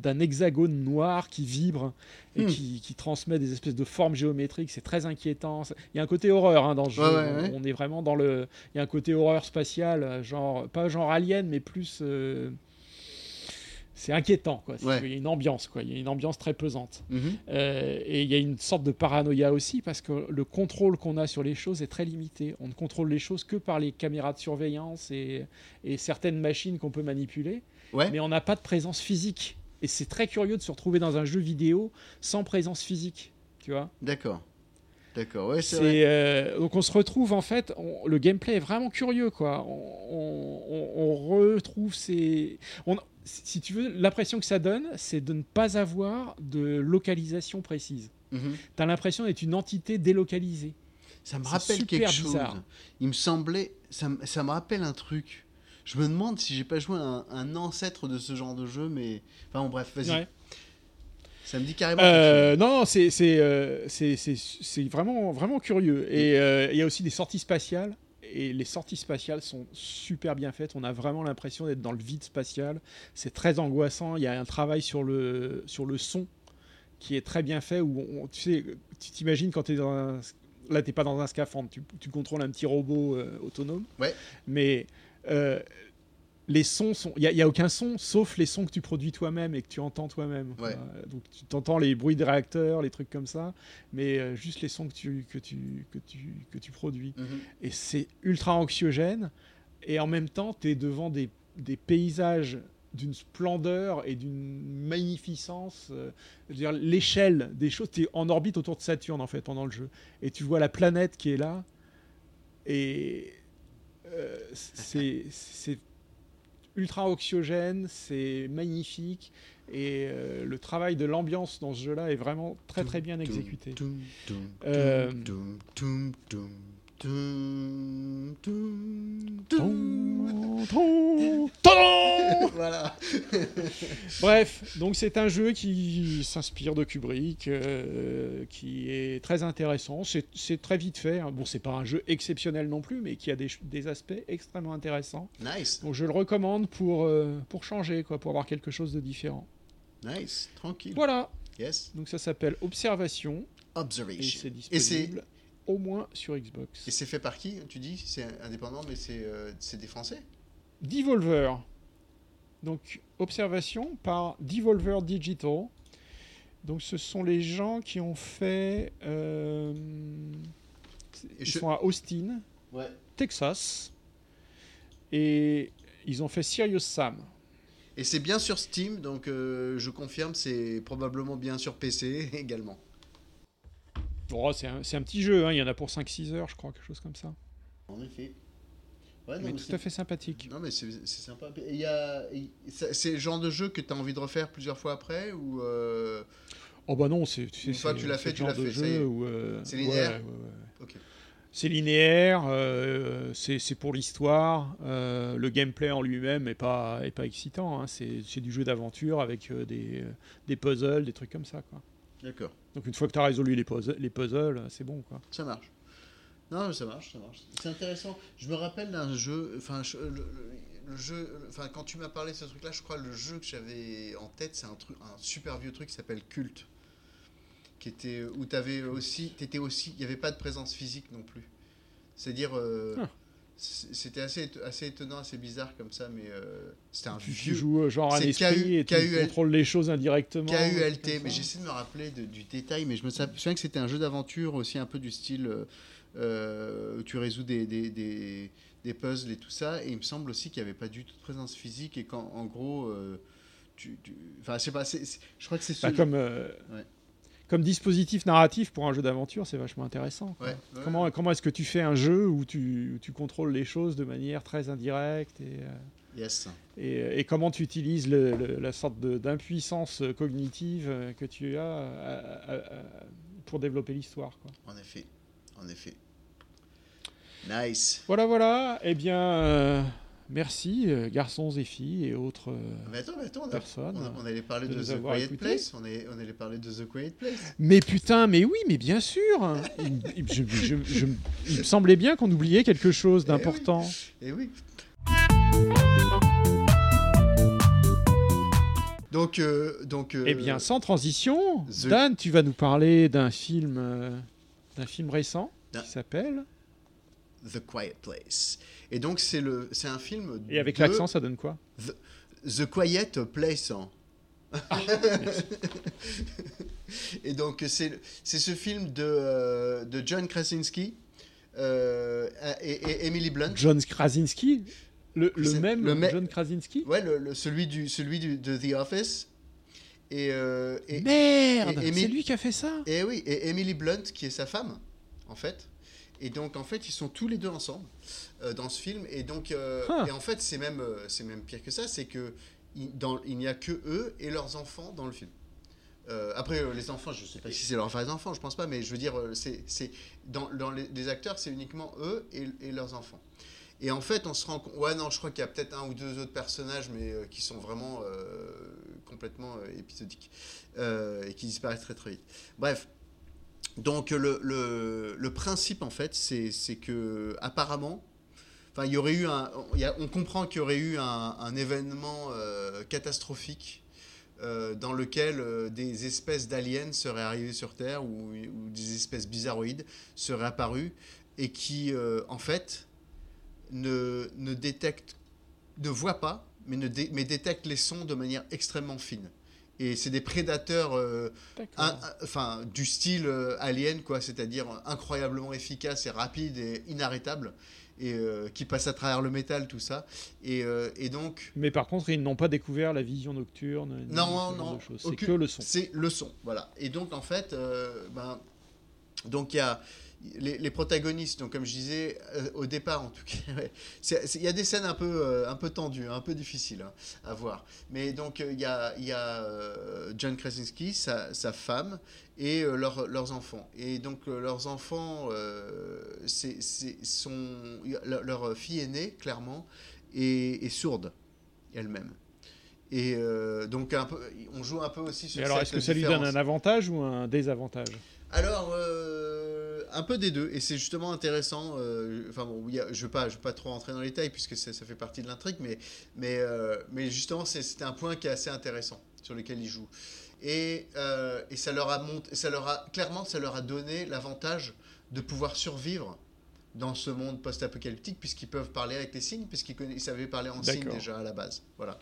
d'un hexagone noir qui vibre et Hmm. qui, qui transmet des espèces de formes géométriques. C'est très inquiétant. Il y a un côté horreur hein, dans ce Ouais, jeu. ouais, ouais. On est vraiment dans le. Il y a un côté horreur spatiale, genre pas genre alien, mais plus. euh, C'est inquiétant, quoi. Ouais. Il y a une ambiance, quoi. Il y a une ambiance très pesante. Mhm. Euh, et il y a une sorte de paranoïa aussi parce que le contrôle qu'on a sur les choses est très limité. On ne contrôle les choses que par les caméras de surveillance et, et certaines machines qu'on peut manipuler, Ouais. mais on n'a pas de présence physique. Et c'est très curieux de se retrouver dans un jeu vidéo sans présence physique, tu vois. D'accord. D'accord, ouais, c'est vrai. euh, donc on se retrouve en fait, on- le gameplay est vraiment curieux quoi. On, on- on retrouve ces, on- si tu veux, l'impression que ça donne, c'est de ne pas avoir de localisation précise. T'as l'impression d'être une entité délocalisée. Ça me rappelle quelque chose. bizarre. Il me semblait. Ça, me- ça me rappelle un truc. Je me demande si j'ai pas joué à un, un ancêtre de ce genre de jeu, mais. Enfin, bon, bref, vas-y. Ouais. Ça me dit carrément. Euh, non, non, c'est c'est euh, c'est- c'est- vraiment vraiment curieux. Et euh, il y a aussi des sorties spatiales. Et les sorties spatiales sont super bien faites. On a vraiment l'impression d'être dans le vide spatial. C'est très angoissant. Il y a un travail sur le sur le son qui est très bien fait. Où on- tu sais, tu t'imagines quand tu es dans un là, t'es pas dans un scaphandre. Tu, tu contrôles un petit robot euh, autonome. Ouais. Mais les sons sont. Il n'y a, aucun son sauf les sons que tu produis toi-même et que tu entends toi-même. Ouais. Euh, donc tu t'entends les bruits de réacteurs, les trucs comme ça, mais euh, juste les sons que tu, que tu, que tu, que tu produis. Mhm. Et c'est ultra anxiogène. Et en même temps, tu es devant des, des paysages d'une splendeur et d'une magnificence. euh, dire, l'échelle des choses, tu es en orbite autour de Saturne en fait pendant le jeu. Et tu vois la planète qui est là. Et euh, c'est ultra anxiogène, c'est magnifique. Et euh, le travail de l'ambiance dans ce jeu-là est vraiment très très bien exécuté. Euh, Voilà. Bref, donc c'est un jeu qui s'inspire de Kubrick, euh, qui est très intéressant. C'est très vite fait. hein. Bon, c'est pas un jeu exceptionnel non plus, mais qui a des, aspects extrêmement intéressants. Nice. Donc je le recommande pour, euh, pour changer, quoi, pour avoir quelque chose de différent. Nice. Tranquille. Voilà. Yes. Donc ça s'appelle Observation Observation. Et c'est disponible au moins sur Xbox. et c'est fait par qui Tu dis c'est indépendant, mais c'est euh, c'est des Français? Devolver. Donc, observation par Devolver Digital. Donc, ce sont les gens qui ont fait. euh, ils je- sont à Austin, Ouais. Texas. Et ils ont fait Serious Sam. Et c'est bien sur Steam, donc euh, je confirme, c'est probablement bien sur PC également. Oh, c'est un, petit jeu, hein, il y en a pour 5-6 heures, je crois, quelque chose comme ça. En effet. Ouais, non, mais mais tout à fait sympathique. Non, mais c'est sympa. Y a, c'est le genre de jeu que tu as envie de refaire plusieurs fois après ou euh, Oh bah non, c'est Une fois tu l'as fait, tu l'as fait, euh, C'est linéaire ouais, ouais, ouais. Ok. C'est linéaire, euh, c'est pour l'histoire. euh, le gameplay en lui-même est pas, est pas excitant. hein, c'est du jeu d'aventure avec euh, des, euh, des puzzles, des trucs comme ça. Quoi. D'accord. Donc une fois que tu as résolu les puzzles, les puzzles c'est bon. Quoi. Ça marche. Non, mais ça marche, ça marche. C'est intéressant. Je me rappelle d'un jeu, enfin, le, le- le jeu, enfin, quand tu m'as parlé de ce truc-là, je crois que le jeu que j'avais en tête, c'est un truc, un super vieux truc qui s'appelle Culte, qui était où t'avais aussi, t'étais aussi, il n'y avait pas de présence physique non plus. C'est-à-dire, euh, Ah. C'était assez, assez étonnant, assez bizarre comme ça, mais euh, c'était un Tu, vieux. joues euh, genre un esprit et tu contrôles les choses indirectement. KULT, mais j'essaie de me rappeler de- du détail, mais je me souviens que c'était un jeu d'aventure aussi un peu du style euh, où tu résous des, des, des, des puzzles et tout ça, et il me semble aussi qu'il n'y avait pas du tout de présence physique et qu'en en gros, euh, tu, tu- enfin, je sais pas, c'est- c'est- je crois que c'est ce... Bah, comme, Ouais. Comme dispositif narratif pour un jeu d'aventure, c'est vachement intéressant. quoi. Ouais, ouais. Comment, comment est-ce que tu fais un jeu où tu, où tu contrôles les choses de manière très indirecte et, euh, Yes. et, et comment tu utilises le- le- la sorte d'impuissance cognitive euh, que tu as euh, à- à- à- pour développer l'histoire. En effet. En effet. Nice. Voilà, voilà. Eh bien, euh, merci, euh, garçons et filles et autres. euh, Mais attends, mais attends, on, a- Personne, on, a- on allait parler de The Quiet. Place. On, est, on allait parler de The Quiet Place. Mais putain, mais oui, mais bien sûr. Il, il- je- je- je- il me semblait bien qu'on oubliait quelque chose d'important. Et oui. Donc, euh, donc. euh, Eh bien, sans transition, The- Dan, tu vas nous parler d'un film, d'un film récent qui s'appelle. The Quiet Place. Et donc, c'est le, c'est un film. Et avec l'accent, ça donne quoi The, The Quiet Place. hein. Et donc, c'est, c'est ce film de, euh, de John Krasinski euh, et, et Emily Blunt. John Krasinski Le, le même le John Krasinski Ouais, le, celui, du, celui du, de The Office. Et, euh, et, Merde C'est lui qui a fait ça Et oui, et Emily Blunt, qui est sa femme, en fait. Et donc, en fait, ils sont tous les deux ensemble euh, dans ce film. Et donc, euh, et en fait, c'est même, euh, c'est même pire que ça, c'est que il, dans, il n'y a que eux et leurs enfants dans le film. Euh, après, les enfants, je sais pas si c'est leurs enfants, je pense pas, mais je veux dire, c'est, c'est dans, dans les, les acteurs, c'est uniquement eux et, et leurs enfants. Et en fait, on se rend compte. Ouais, non, je crois qu'il y a peut-être un ou deux autres personnages, mais qui sont vraiment complètement épisodiques et qui disparaissent très très vite. Bref. Donc le, principe en fait, c'est que apparemment, il y aurait eu on comprend qu'il y aurait eu un, événement euh, catastrophique euh, dans lequel euh, des espèces d'aliens seraient arrivées sur Terre ou, des espèces bizarroïdes seraient apparues et qui en fait ne, ne détectent, ne voient pas, mais, ne mais détectent les sons de manière extrêmement fine. Et c'est des prédateurs euh, un- enfin, du style euh, alien, quoi, c'est-à-dire incroyablement efficace et rapide et inarrêtable, et euh, qui passe à travers le métal, tout ça. Et, euh, et donc, Mais par contre, ils n'ont pas découvert la vision nocturne. ni non, non, de choses. C'est aucune- que le son. C'est le son, voilà. Et donc, en fait, euh, ben, donc il y a les, les protagonistes, donc comme je disais euh, au départ, en tout cas, il y a des scènes un peu, euh, un peu tendues, un peu difficiles hein, à voir. Mais donc euh, il y a, y a John Krasinski, sa, sa femme et euh, leurs- leurs enfants. Et donc leurs enfants, c'est, sont, leur, leur fille aînée, clairement, est, est sourde elle-même. Et euh, donc un peu, on joue un peu aussi sur Et alors, est-ce que ça lui donne un avantage ou un désavantage? Alors, euh, un peu des deux, et c'est justement intéressant. euh, Enfin bon, a- je ne veux, pas- je veux pas trop rentrer dans les détails puisque ça, ça fait partie de l'intrigue, mais, mais, euh, mais justement, c'est- c'était un point qui est assez intéressant sur lequel ils jouent. Et, euh, et ça leur a monté, ça leur a clairement, ça leur a donné l'avantage de pouvoir survivre dans ce monde post-apocalyptique puisqu'ils peuvent parler avec les signes, puisqu'ils savaient parler en signes déjà à la base. Voilà.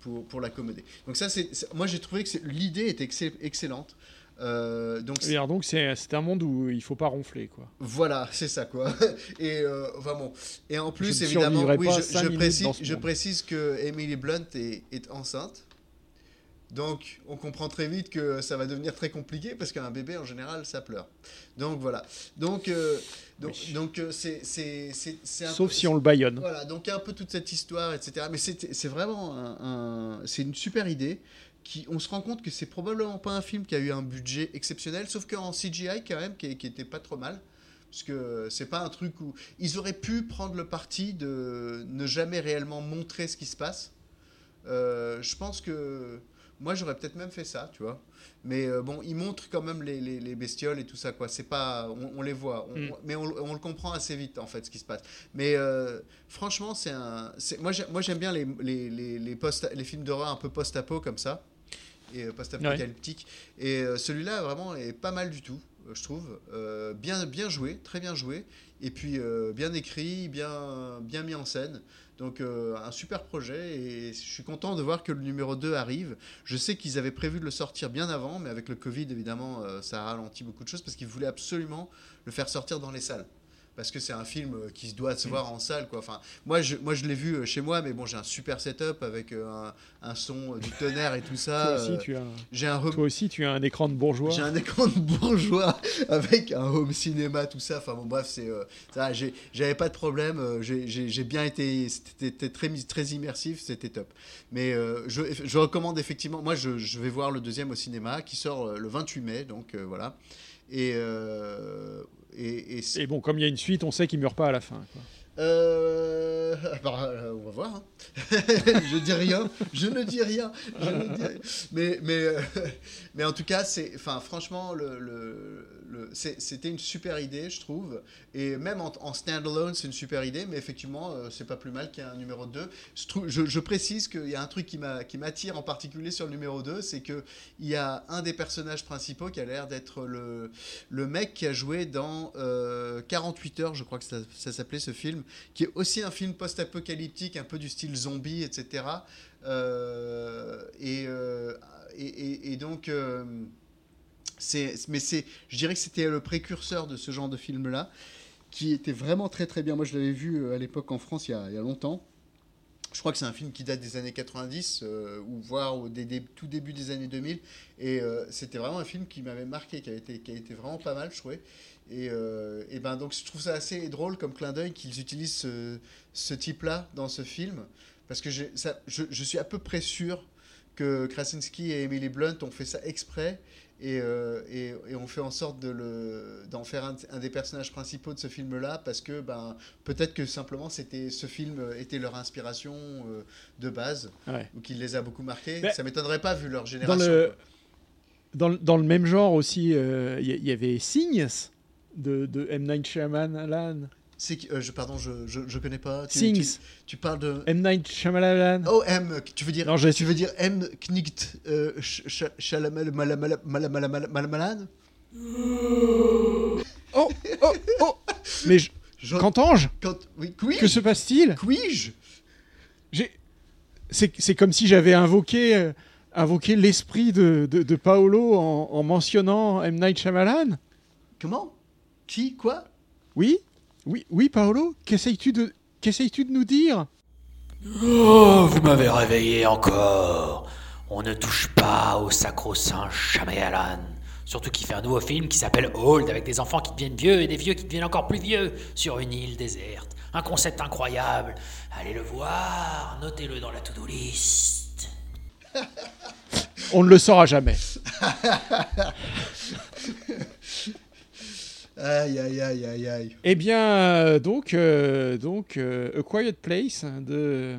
Pour, pour l'accommoder. Donc ça, c'est, moi j'ai trouvé que l'idée était excell- excellente. Euh, donc c'est un monde où il faut pas ronfler, quoi. voilà, c'est ça quoi. Et euh, enfin bon. Et en plus, Je évidemment, oui, je, je précise, je précise que Emily Blunt est, est enceinte. Donc, on comprend très vite que ça va devenir très compliqué parce qu'un bébé en général, ça pleure. Donc voilà. Donc, euh, donc, Oui. donc euh, c'est c'est c'est c'est un Sauf peu- si on le baïonne. voilà, donc un peu toute cette histoire, etc. Mais c'est c'est vraiment un, un- c'est une super idée. Qui, on se rend compte que c'est probablement pas un film qui a eu un budget exceptionnel, sauf qu'en CGI quand même, qui, qui était pas trop mal. Parce que c'est pas un truc où. Ils auraient pu prendre le parti de ne jamais réellement montrer ce qui se passe. Euh, je pense que. Moi, j'aurais peut-être même fait ça, tu vois. Mais euh, bon, ils montrent quand même les, les- les bestioles et tout ça, quoi. C'est pas. On, on les voit. On- Mm. mais on, on le comprend assez vite, en fait, ce qui se passe. Mais euh, franchement, c'est un. Moi, j'ai- moi, j'aime bien les, les, les, les, post- les films d'horreur un peu post-apo comme ça. Et euh, post-apocalyptique. Et euh, celui-là, vraiment, est pas mal du tout, euh, je trouve. Euh, bien, bien joué, très bien joué. Et puis, euh, bien écrit, bien, bien mis en scène. Donc, euh, un super projet. Et je suis content de voir que le numéro 2 arrive. Je sais qu'ils avaient prévu de le sortir bien avant, mais avec le Covid, évidemment, ça a ralenti beaucoup de choses parce qu'ils voulaient absolument le faire sortir dans les salles. Parce que c'est un film euh, qui se doit se voir en salle. Quoi. Enfin, moi, je, moi, je l'ai vu euh, chez moi, mais bon, j'ai un super setup avec euh, un, un son, du tonnerre et tout ça. Toi aussi, tu as, un home- toi aussi, tu as un écran de bourgeois. j'ai un écran de bourgeois avec un home cinéma, tout ça. Enfin bon, bref, c'est euh, ça. J'avais pas de problème. j'ai- bien été, c'était très très immersif, c'était top. Mais euh, je, je recommande effectivement. Moi, je, je vais voir le deuxième au cinéma qui sort le 28 mai, donc euh, voilà. Et, euh, et, et c'est- Et bon, comme il y a une suite, on sait qu'il meurt pas à la fin. quoi. euh, bah, euh, on va voir. hein. je dis rien. Je ne dis rien. Je ne dis rien. Mais, mais, euh, mais en tout cas, c'est, enfin, franchement, c'était une super idée, je trouve. Et même en, en standalone, c'est une super idée. Mais effectivement, euh, c'est pas plus mal qu'il numéro 2. Je, précise qu'il y a un truc qui, m'a, qui m'attire en particulier sur le numéro 2, c'est qu'il y a un des personnages principaux qui a l'air d'être le, mec qui a joué dans euh, 48 heures, je crois que ça, s'appelait ce film, qui est aussi un film post-apocalyptique, un peu du style zombie, etc. Euh, et, euh, et, donc, euh, c'est, mais c'est, je dirais que c'était le précurseur de ce genre de film-là, qui était vraiment très très bien. Moi, je l'avais vu euh, à l'époque en France il y a, longtemps. Je crois que c'est un film qui date des années 90 euh, ou voire au tout début des années 2000. Et c'était vraiment un film qui m'avait marqué, qui a été, qui a été vraiment pas mal, je trouvais. Et, et ben donc je trouve ça assez drôle comme clin d'œil qu'ils utilisent ce, type-là dans ce film, parce que ça, je, je suis à peu près sûr que Krasinski et Emily Blunt ont fait ça exprès et, euh, et, fait en sorte de le, d'en faire un, un des personnages principaux de ce film-là, parce que ben, peut-être que simplement c'était, ce film était leur inspiration euh, de base, Ouais. ou qu'il les a beaucoup marqués. Ben, ça m'étonnerait pas vu leur génération. dans, le- dans le même genre aussi, euh, il y, y avait Signs de, de M. Night Shyamalan. C'est euh, je, pardon, je, je, je connais pas. Tu, Things. Tu, tu parles de. M. Night Shyamalan. Oh, M, tu veux dire, Non, tu veux dire M. Knight euh, Mala- Malamalan Oh, oh, oh Mais je- Je- Qu'entends-je quand, oui, qui Que se passe-t-il? Qui-je J'ai- C'est c'est comme si j'avais invoqué, euh, invoqué l'esprit de, de, de Paolo en, en mentionnant M. Night Shyamalan. Comment? Qui? Quoi? Oui Oui, oui Paolo Qu'essayes-tu de, qu'essayes-tu de nous dire? Oh, vous m'avez réveillé encore. On ne touche pas au sacro-saint Shyamalan. Surtout qu'il fait un nouveau film qui s'appelle Old, avec des enfants qui deviennent vieux et des vieux qui deviennent encore plus vieux, sur une île déserte. Un concept incroyable. Allez le voir, notez-le dans la to-do list. On ne le saura jamais. Aïe, aïe, aïe, aïe, aïe. Eh bien, euh, donc, euh, donc euh, A Quiet Place de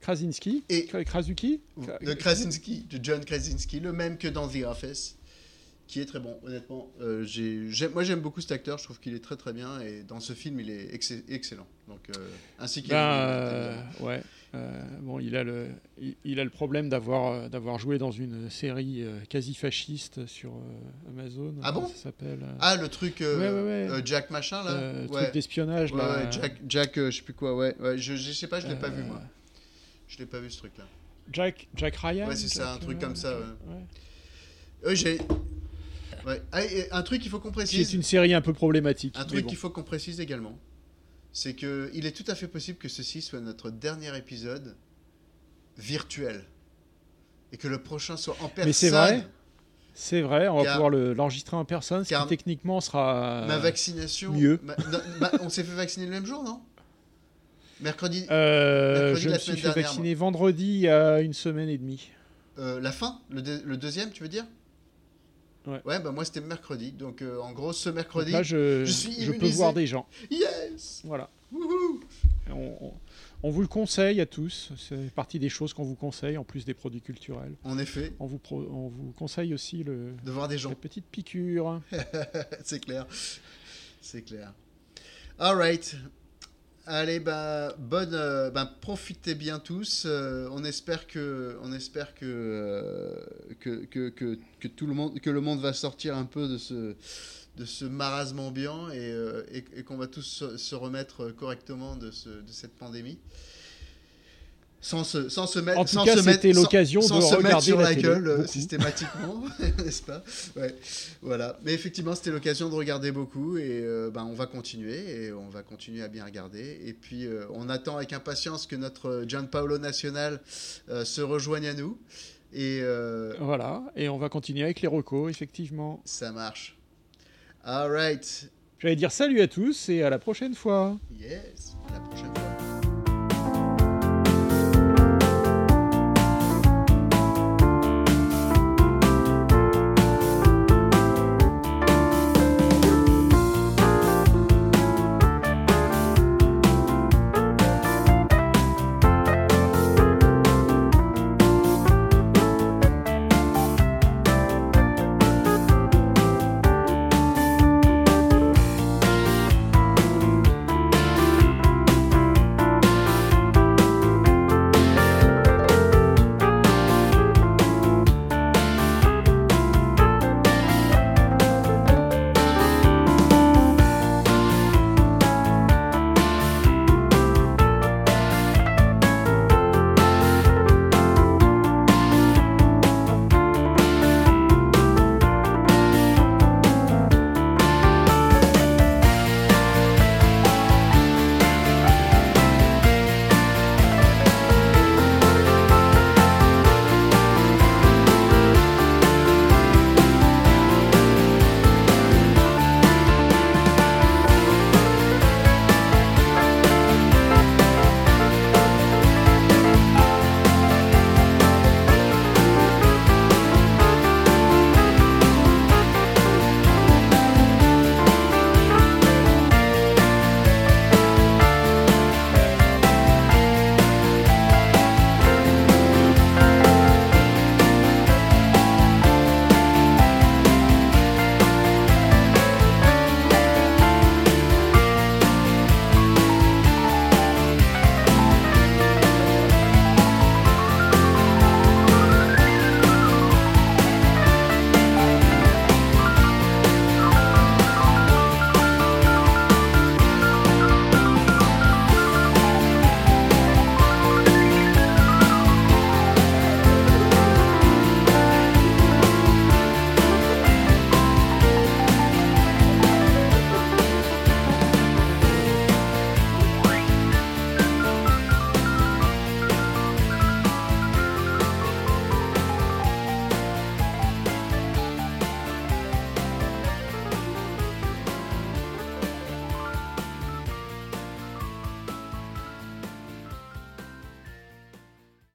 Krasinski. Et- Kra- Krasuki De Krasinski, de John Krasinski, le même que dans The Office, qui est très bon, honnêtement. Euh, j'ai- moi, j'aime beaucoup cet acteur, je trouve qu'il est très très bien, et dans ce film, il est ex- excellent. Donc, ainsi qu'il Ben, est. ouais. Euh, bon, il a le, il, il a le problème d'avoir, euh, d'avoir joué dans une série euh, quasi fasciste sur Amazon. Ah bon? Ça s'appelle. Ah, le truc Ouais, ouais, ouais. Jack machin, là? Truc d'espionnage là. ouais, Jack, Jack je sais plus quoi, ouais. je, je sais pas, je l'ai pas vu, moi. Je l'ai pas vu, ce truc-là. Jack, Jack Ryan. Ouais, c'est ça, un truc comme ça, ouais. j'ai... Ouais. Ah, un truc qu'il faut qu'on précise... est une série un peu problématique. Un truc bon. qu'il faut qu'on précise également, c'est que il est tout à fait possible que ceci soit notre dernier épisode virtuel et que le prochain soit en personne. Mais c'est vrai C'est vrai, on va Car- pouvoir le- l'enregistrer en personne, ce qui techniquement sera. Ma vaccination. mieux. ma- non, ma- on s'est fait vacciner le même jour, non? Mercredi. Euh, mercredi je la me suis fait dernière, vacciner vendredi il y a une semaine et demie. Euh, la fin le deuxième, tu veux dire? Ouais. Ouais, bah moi c'était mercredi. Donc euh, en gros, ce mercredi. là, je, je suis je peux voir des gens. Yes Voilà. Wouhou On, on- on vous le conseille à tous. C'est partie des choses qu'on vous conseille, en plus des produits culturels. En effet, On vous, pro- on vous conseille aussi le, de voir des gens. la petite piqûre. c'est clair. C'est clair. All right. Allez, bah, bonne, euh, bah, profitez bien tous. Euh, on espère que, on espère euh, que, que, que, que tout le monde, que le monde va sortir un peu de ce, de ce marasme ambiant et, et, et qu'on va tous se, se remettre correctement de, ce, de cette pandémie. Sans se, sans se mettre, En tout sans cas, se mettre- sans- l'occasion sans de se mettre regarder sur la la gueule euh, beaucoup. systématiquement, n'est-ce pas? Ouais, voilà. Mais effectivement, c'était l'occasion de regarder beaucoup et euh, ben, on va continuer et on va continuer à bien regarder. Et puis, euh, on attend avec impatience que notre John Paolo National euh, se rejoigne à nous. Et Voilà, et on va continuer avec les recos, effectivement. ça marche. All right. J'allais dire salut à tous et à la prochaine fois. Yes. À la prochaine.